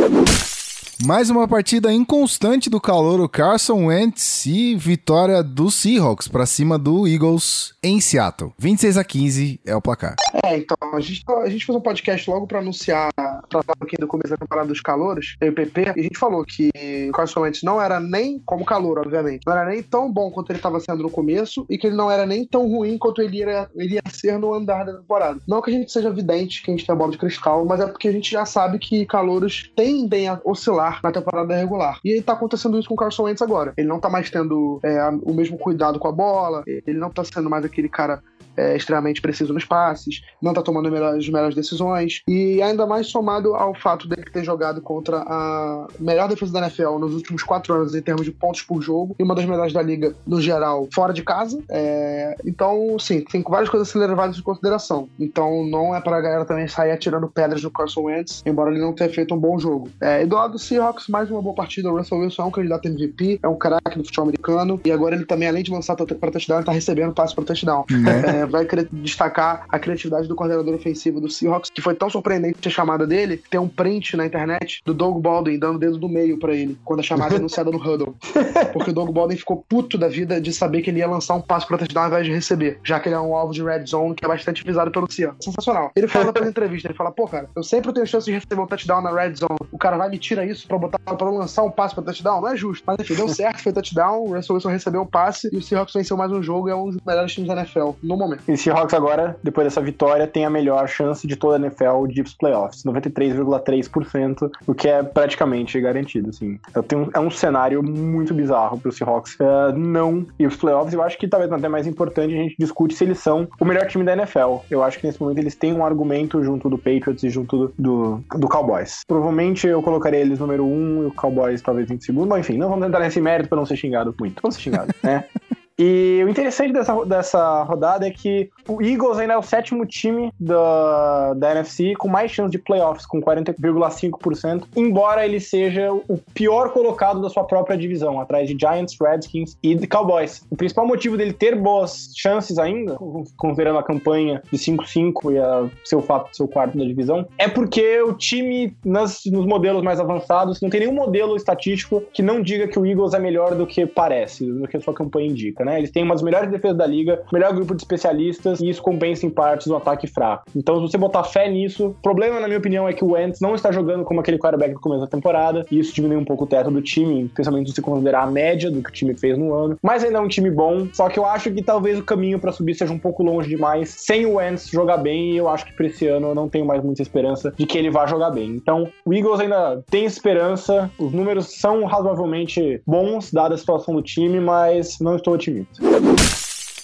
Mais uma partida inconstante do calouro Carson Wentz e vitória do Seahawks para cima do Eagles em Seattle. 26 a 15 é o placar. É, então, a gente, a gente fez um podcast logo pra anunciar, pra falar aqui do começo da temporada dos calouros, eu o PP, e a gente falou que o Carson Wentz não era nem, como calor, obviamente, não era nem tão bom quanto ele estava sendo no começo, e que ele não era nem tão ruim quanto ele ia, ele ia ser no andar da temporada. Não que a gente seja vidente, que a gente tem a bola de cristal, mas é porque a gente já sabe que calouros tendem a oscilar na temporada regular. E tá acontecendo isso com o Carson Wentz agora. Ele não tá mais tendo é, o mesmo cuidado com a bola, ele não tá sendo mais aquele cara é, extremamente preciso nos passes, não tá tomando as melhores decisões, e ainda mais somado ao fato dele ter jogado contra a melhor defesa da NFL nos últimos quatro anos em termos de pontos por jogo, e uma das melhores da liga no geral, fora de casa. É, então, sim, tem várias coisas a ser levadas em consideração. Então, não é pra galera também sair atirando pedras no Carson Wentz, embora ele não tenha feito um bom jogo. É, e do lado do Seahawks, mais uma boa partida. O Russell Wilson é um candidato a MVP, é um craque do futebol americano, e agora ele também, além de lançar para touchdown, ele tá recebendo passe para touchdown. É, vai destacar a criatividade do coordenador ofensivo do Seahawks, que foi tão surpreendente a chamada dele, tem um print na internet do Doug Baldwin dando o dedo do meio pra ele, quando a chamada é anunciada no huddle. Porque o Doug Baldwin ficou puto da vida de saber que ele ia lançar um passe pra touchdown ao invés de receber, já que ele é um alvo de red zone que é bastante visado pelo Seahawks. Sensacional. Ele fala na entrevista, ele fala, pô, cara, eu sempre tenho chance de receber um touchdown na red zone. O cara vai me tirar isso pra botar pra eu lançar um passe pra touchdown? Não é justo. Mas enfim, deu certo, foi touchdown, o Russell Wilson recebeu um passe e o Seahawks venceu mais um jogo e é um dos melhores times da NFL no momento. E o Seahawks agora, depois dessa vitória, tem a melhor chance de toda a NFL de ir pros playoffs. 93,3%, o que é praticamente garantido, assim. Eu tenho, é um cenário muito bizarro pro Seahawks eh, não ir pros playoffs. Eu acho que talvez até mais importante a gente discute se eles são o melhor time da NFL. Eu acho que nesse momento eles têm um argumento junto do Patriots e junto do, do, do Cowboys. Provavelmente eu colocaria eles número um e o Cowboys talvez em segundo. Mas enfim, não vamos entrar nesse mérito pra não ser xingado muito. Vamos ser xingados, né? E o interessante dessa, dessa rodada é que o Eagles ainda é o sétimo time da, da NFC com mais chance de playoffs, com 40,5%, embora ele seja o pior colocado da sua própria divisão, atrás de Giants, Redskins e Cowboys. O principal motivo dele ter boas chances ainda, considerando a campanha de 5-5 e a seu fato o quarto da divisão, é porque o time nas, nos modelos mais avançados não tem nenhum modelo estatístico que não diga que o Eagles é melhor do que parece, do que a sua campanha indica, né? Né? Eles têm uma das melhores defesas da liga, melhor grupo de especialistas, e isso compensa em partes do ataque fraco. Então, se você botar fé nisso, o problema, na minha opinião, é que o Wentz não está jogando como aquele quarterback no começo da temporada, e isso diminui um pouco o teto do time, especialmente se considerar a média do que o time fez no ano. Mas ainda é um time bom, só que eu acho que talvez o caminho para subir seja um pouco longe demais sem o Wentz jogar bem, e eu acho que para esse ano eu não tenho mais muita esperança de que ele vá jogar bem. Então, o Eagles ainda tem esperança, os números são razoavelmente bons, dada a situação do time, mas não estou otimista.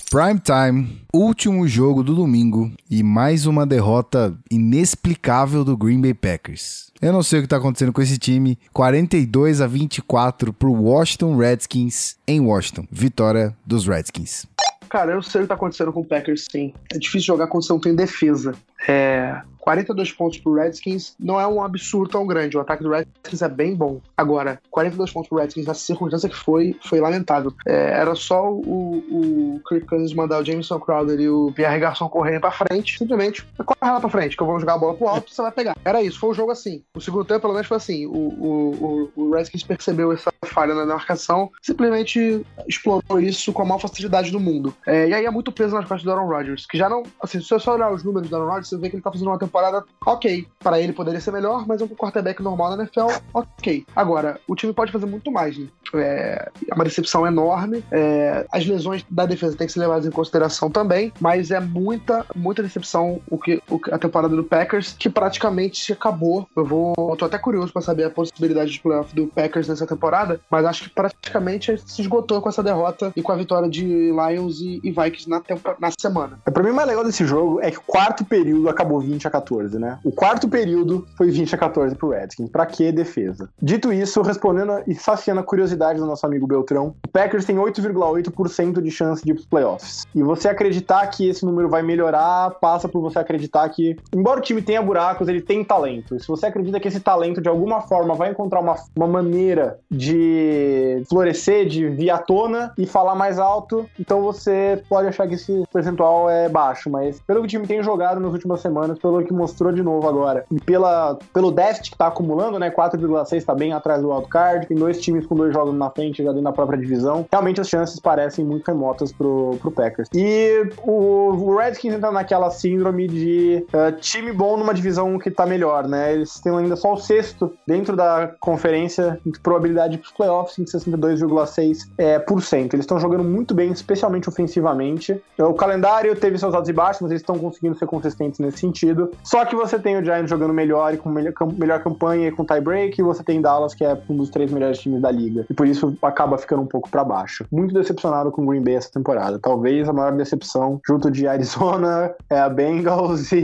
Prime time, último jogo do domingo e mais uma derrota inexplicável do Green Bay Packers. Eu não sei o que está acontecendo com esse time. 42 a 24 para o Washington Redskins em Washington. Vitória dos Redskins. Cara, eu sei o que tá acontecendo com o Packers, sim. É difícil jogar quando você não tem defesa. É, 42 pontos pro Redskins não é um absurdo tão grande. O ataque do Redskins é bem bom. Agora, 42 pontos pro Redskins, nessa circunstância que foi, foi lamentável. É, era só o, o Kirk Cousins mandar o Jameson Crowder e o Pierre Garçon correrem pra frente. Simplesmente, corre lá pra frente, que eu vou jogar a bola pro alto, você vai pegar. Era isso, foi o jogo assim. O segundo tempo, pelo menos, foi assim. O, o, o, o Redskins percebeu essa falha na marcação, simplesmente explorou isso com a maior facilidade do mundo. É, e aí é muito peso nas costas do Aaron Rodgers, que já não. Assim, se você só olhar os números do Aaron Rodgers, você vê que ele tá fazendo uma temporada ok. Para ele poderia ser melhor, mas um quarterback normal na NFL, ok. Agora, o time pode fazer muito mais, né? É, é uma decepção enorme. É, as lesões da defesa têm que ser levadas em consideração também, mas é muita, muita decepção o que, o, a temporada do Packers, que praticamente acabou. Eu vou. Eu tô até curioso para saber a possibilidade de playoff do Packers nessa temporada, mas acho que praticamente se esgotou com essa derrota e com a vitória de Lions e, e Vikings na, na semana. Pra mim, o mais legal desse jogo é que o quarto período acabou 20 a 14, né? O quarto período foi 20 a 14 pro Redskins. Pra que defesa? Dito isso, respondendo e saciando a curiosidade do nosso amigo Beltrão, o Packers tem 8,8% de chance de ir pros playoffs. E você acreditar que esse número vai melhorar, passa por você acreditar que, embora o time tenha buracos, ele tem talento. Se você acredita que esse talento, de alguma forma, vai encontrar uma, uma maneira de florescer, de vir à tona e falar mais alto, então você pode achar que esse percentual é baixo. Mas pelo que o time tem jogado nas últimas semanas, pelo que mostrou de novo agora, e pela, pelo déficit que tá acumulando, né? 4,6 tá bem atrás do wildcard, tem dois times com dois jogos na frente já dentro da própria divisão. Realmente as chances parecem muito remotas pro, pro Packers. E o, o Redskins entra naquela síndrome de uh, time bom numa divisão que tá melhor, né? Eles têm ainda só o sexto dentro da conferência de probabilidade pros playoffs em 62,6%. É, cento. Eles estão jogando muito bem, especialmente ofensivamente. O calendário teve seus altos e baixos, mas eles estão conseguindo ser consistentes nesse sentido. Só que você tem o Giants jogando melhor e com melhor, melhor campanha e com tie-break, e você tem Dallas, que é um dos três melhores times da liga. E por isso acaba ficando um pouco para baixo. Muito decepcionado com o Green Bay essa temporada. Talvez a maior decepção junto de Arizona, é a Bengals e,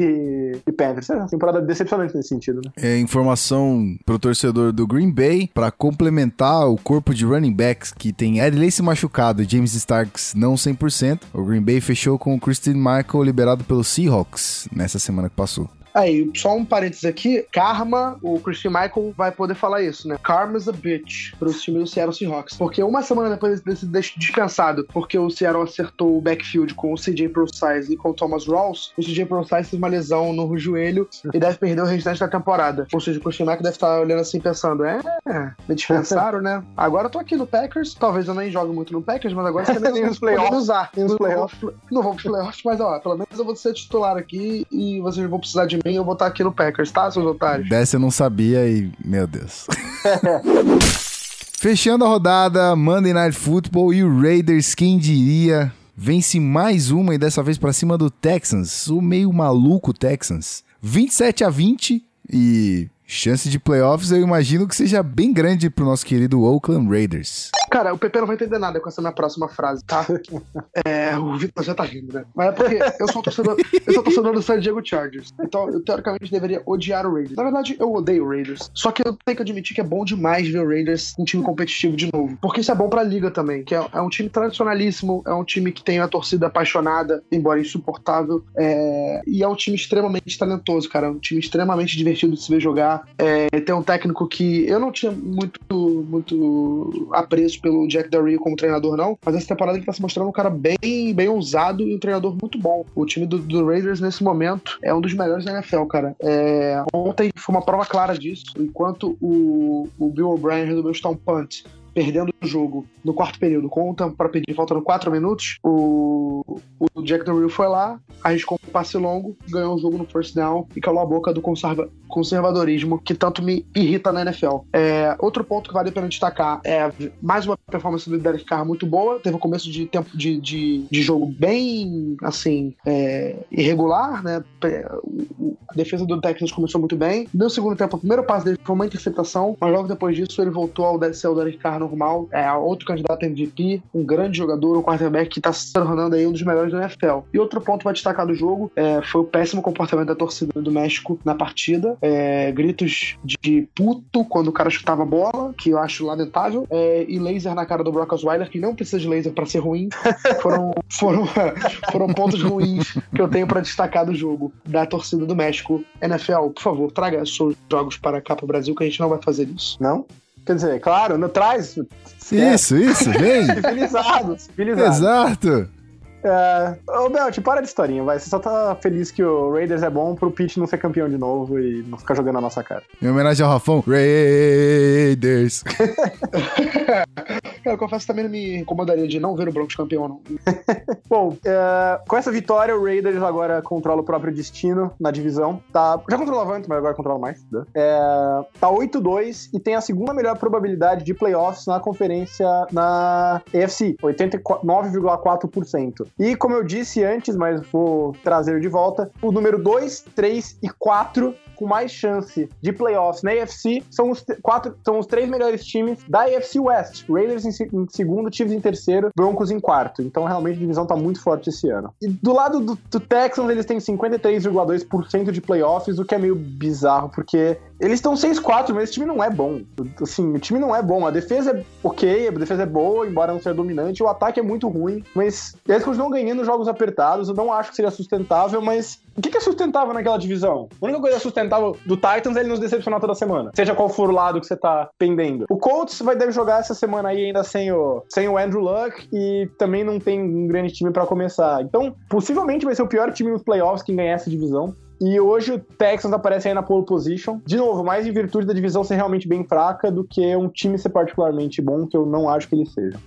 e Panthers. É uma temporada decepcionante nesse sentido, né? É informação pro torcedor do Green Bay, para complementar o corpo de running backs que tem Ed Lacy machucado e James Starks não 100%. O Green Bay fechou com o Christian Michael liberado pelo Seahawks nessa semana que passou. Aí, só um parênteses aqui. Karma, o Christian Michael vai poder falar isso, né? Karma is a bitch para os times do Seattle Seahawks. Porque uma semana depois dele ter dispensado, porque o Seattle acertou o backfield com o CJ ProSize e com o Thomas Rawls, o CJ ProSize teve uma lesão no joelho e deve perder o restante da temporada. Ou seja, o Christian Michael deve estar olhando assim, pensando, é, me dispensaram, né? Agora eu tô aqui no Packers, talvez eu nem jogue muito no Packers, mas agora você também nos playoffs. usar. Nos playoffs. Não vou pros playoffs, mas ó, pelo menos eu vou ser titular aqui e vocês vão precisar de mim, eu vou estar aqui no Packers, tá, seus otários? Dessa eu não sabia e, meu Deus. Fechando a rodada, Monday Night Football e o Raiders, quem diria, vence mais uma e dessa vez para cima do Texans, o meio maluco Texans. 27 a 20 e chance de playoffs eu imagino que seja bem grande pro nosso querido Oakland Raiders. Cara, o PP não vai entender nada com essa minha próxima frase, tá? É, o Vitor já tá rindo, né? Mas é porque eu sou torcedor, eu sou torcedor do San Diego Chargers. Então, eu teoricamente deveria odiar o Raiders. Na verdade, eu odeio o Raiders. Só que eu tenho que admitir que é bom demais ver o Raiders um time competitivo de novo. Porque isso é bom pra liga também, que é, é um time tradicionalíssimo, é um time que tem a torcida apaixonada, embora insuportável. É, e é um time extremamente talentoso, cara. É um time extremamente divertido de se ver jogar. É, tem um técnico que eu não tinha muito, muito apreço pelo Jack Del como treinador, não, mas essa temporada ele tá se mostrando um cara bem, bem ousado e um treinador muito bom. O time do, do Raiders, nesse momento, é um dos melhores da NFL, cara. É, ontem foi uma prova clara disso. Enquanto o, o Bill O'Brien resolveu estar um punt perdendo jogo no quarto período com o Tampa para pedir faltando quatro minutos. O, o Jack Del Rio foi lá, arriscou um passe longo, ganhou o jogo no first down e calou a boca do conserva, conservadorismo que tanto me irrita na NFL. É, outro ponto que vale a pena destacar é mais uma performance do Derek Carr muito boa. Teve um começo de tempo de, de, de jogo bem assim é, irregular, né? A defesa do Texas começou muito bem. No segundo tempo, o primeiro passe dele foi uma interceptação, mas logo depois disso ele voltou ao ser o Derek Carr normal. É outro candidato a MVP, um grande jogador, um quarterback que está se tornando aí um dos melhores do NFL. E outro ponto para destacar do jogo é, foi o péssimo comportamento da torcida do México na partida. É, gritos de puto quando o cara chutava a bola, que eu acho lamentável, é, e laser na cara do Brock Osweiler, que não precisa de laser para ser ruim. Foram, foram, foram pontos ruins que eu tenho para destacar do jogo da torcida do México. NFL, por favor, traga seus jogos para cá para o Brasil, que a gente não vai fazer isso. Não? Quer dizer, claro, não traz. Isso, isso, vem. civilizado, civilizado. Exato. É... Ô, Belt, para de historinha, vai. Você só tá feliz que o Raiders é bom pro Pete não ser campeão de novo e não ficar jogando na nossa cara. Em homenagem ao Rafão, Raiders. eu confesso também não me incomodaria de não ver o Broncos campeão, não. bom, é... com essa vitória, o Raiders agora controla o próprio destino na divisão. Tá... Já controlava antes, mas agora controla mais. Né? É... Tá 8-2 e tem a segunda melhor probabilidade de playoffs na conferência na AFC, 89,4%. E como eu disse antes, mas vou trazer de volta, o número 2, 3 e 4 com mais chance de playoffs na AFC são os, quatro, são os três melhores times da AFC West. Raiders em, em, segundo, Chiefs em terceiro, Broncos em quarto. Então, realmente, a divisão tá muito forte esse ano. E do lado do, do Texans, eles têm 53,2% de playoffs, o que é meio bizarro, porque eles estão 6-4, mas esse time não é bom. Assim, o time não é bom. A defesa é ok, a defesa é boa, embora não seja dominante. O ataque é muito ruim, mas eles continuam ganhando jogos apertados. Eu não acho que seria sustentável, mas o que é sustentável naquela divisão? A única coisa sustentável do Titans é ele nos decepcionar toda semana. Seja qual for o lado que você tá pendendo. O Colts vai deve jogar essa semana aí ainda sem o, sem o Andrew Luck e também não tem um grande time para começar. Então, possivelmente vai ser o pior time nos playoffs quem ganhar essa divisão. E hoje o Texans aparece aí na pole position. De novo, mais em virtude da divisão ser realmente bem fraca do que um time ser particularmente bom, que eu não acho que ele seja.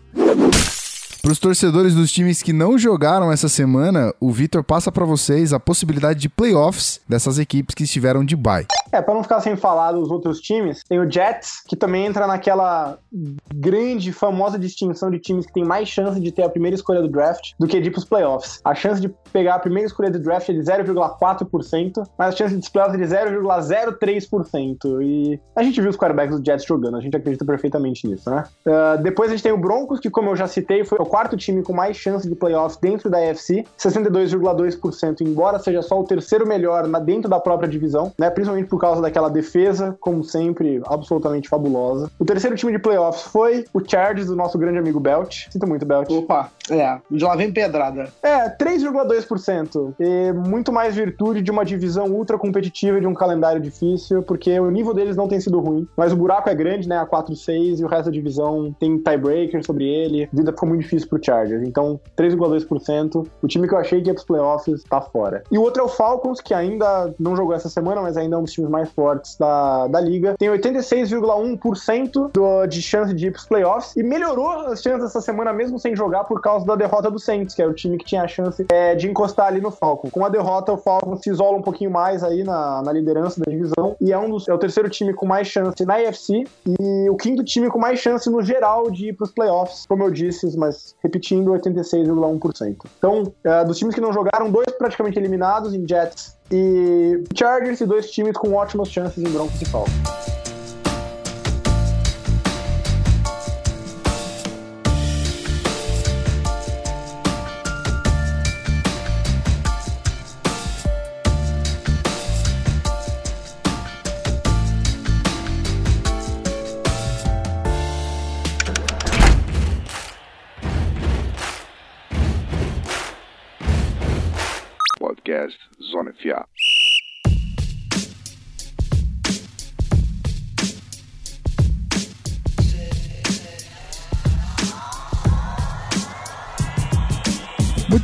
Para os torcedores dos times que não jogaram essa semana, o Vitor passa para vocês a possibilidade de playoffs dessas equipes que estiveram de bye. É, para não ficar sem falar dos outros times, tem o Jets, que também entra naquela grande, famosa distinção de times que tem mais chance de ter a primeira escolha do draft do que de ir pros playoffs. A chance de pegar a primeira escolha do draft é de 0,4%, mas a chance de playoffs é de 0,03%. E a gente viu os quarterbacks do Jets jogando, a gente acredita perfeitamente nisso, né? Uh, depois a gente tem o Broncos, que como eu já citei, foi o quarto time com mais chance de playoffs dentro da AFC, 62,2%, embora seja só o terceiro melhor na, dentro da própria divisão, né? Principalmente por causa daquela defesa, como sempre, absolutamente fabulosa. O terceiro time de playoffs foi o Chargers, do nosso grande amigo Belt. Sinto muito, Belt. Opa, é, de lá vem pedrada. É, 3,2%. E muito mais virtude de uma divisão ultra competitiva de um calendário difícil, porque o nível deles não tem sido ruim, mas o buraco é grande, né? A 4-6 e o resto da divisão tem tiebreaker sobre ele. A vida ficou muito difícil pro Chargers. Então, 3,2%. O time que eu achei que ia pros playoffs tá fora. E o outro é o Falcons, que ainda não jogou essa semana, mas ainda é um dos times mais fortes da, da liga. Tem 86,1% de chance de ir pros playoffs e melhorou as chances essa semana mesmo sem jogar por causa da derrota do Saints, que era o time que tinha a chance é, de encostar ali no Falcons. Com a derrota, o Falcons se isola um pouquinho mais aí na, na liderança da divisão e é, um dos, é o terceiro time com mais chance na AFC e o quinto time com mais chance no geral de ir pros playoffs, como eu disse, mas repetindo, 86,1%. Então, é, dos times que não jogaram, dois praticamente eliminados em Jets e Chargers e dois times com ótimas chances em Broncos e Falcons.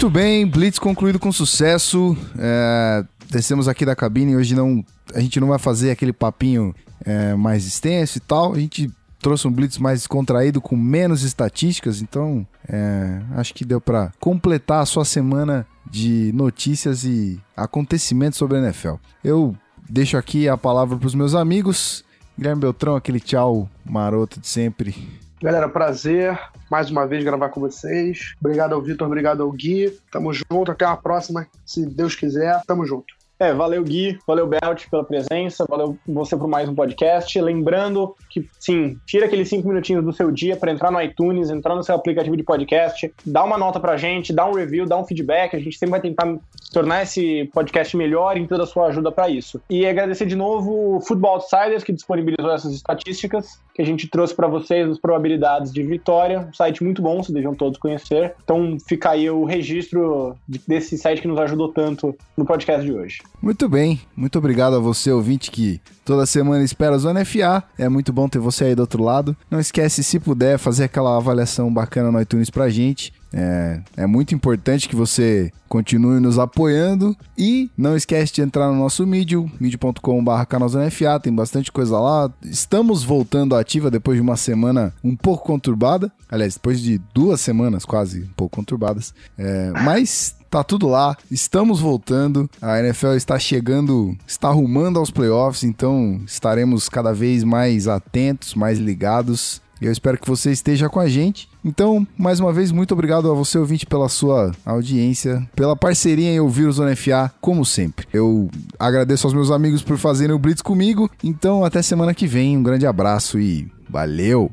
Muito bem, Blitz concluído com sucesso. É, descemos aqui da cabine. Hoje não, a gente não vai fazer aquele papinho é, mais extenso e tal. A gente trouxe um Blitz mais contraído, com menos estatísticas, então é, acho que deu para completar a sua semana de notícias e acontecimentos sobre a NFL. Eu deixo aqui a palavra para os meus amigos. Guilherme Beltrão, aquele tchau maroto de sempre. Galera, prazer mais uma vez gravar com vocês. Obrigado ao Vitor, obrigado ao Gui. Tamo junto, até a próxima, se Deus quiser. Tamo junto. É, valeu Gui, valeu Belt pela presença, valeu você por mais um podcast. Lembrando que, sim, tira aqueles cinco minutinhos do seu dia para entrar no iTunes, entrar no seu aplicativo de podcast, dá uma nota pra gente, dá um review, dá um feedback. A gente sempre vai tentar tornar esse podcast melhor e toda a sua ajuda para isso. E agradecer de novo o Football Outsiders, que disponibilizou essas estatísticas que a gente trouxe para vocês, as probabilidades de vitória. Um site muito bom, vocês devem todos conhecer. Então fica aí o registro desse site que nos ajudou tanto no podcast de hoje. Muito bem, muito obrigado a você, ouvinte, que toda semana espera a Zona FA. É muito bom ter você aí do outro lado. Não esquece, se puder, fazer aquela avaliação bacana no iTunes pra gente. É, é muito importante que você continue nos apoiando e não esquece de entrar no nosso Medium, medium.com.br canalzonefa, tem bastante coisa lá. Estamos voltando ativa depois de uma semana um pouco conturbada, aliás, depois de duas semanas quase um pouco conturbadas, é, mas tá tudo lá, estamos voltando, a NFL está chegando, está arrumando aos playoffs, então estaremos cada vez mais atentos, mais ligados. Eu espero que você esteja com a gente. Então, mais uma vez, muito obrigado a você, ouvinte, pela sua audiência, pela parceria em ouvir o Zona FA, como sempre. Eu agradeço aos meus amigos por fazerem o Blitz comigo. Então, até semana que vem. Um grande abraço e valeu!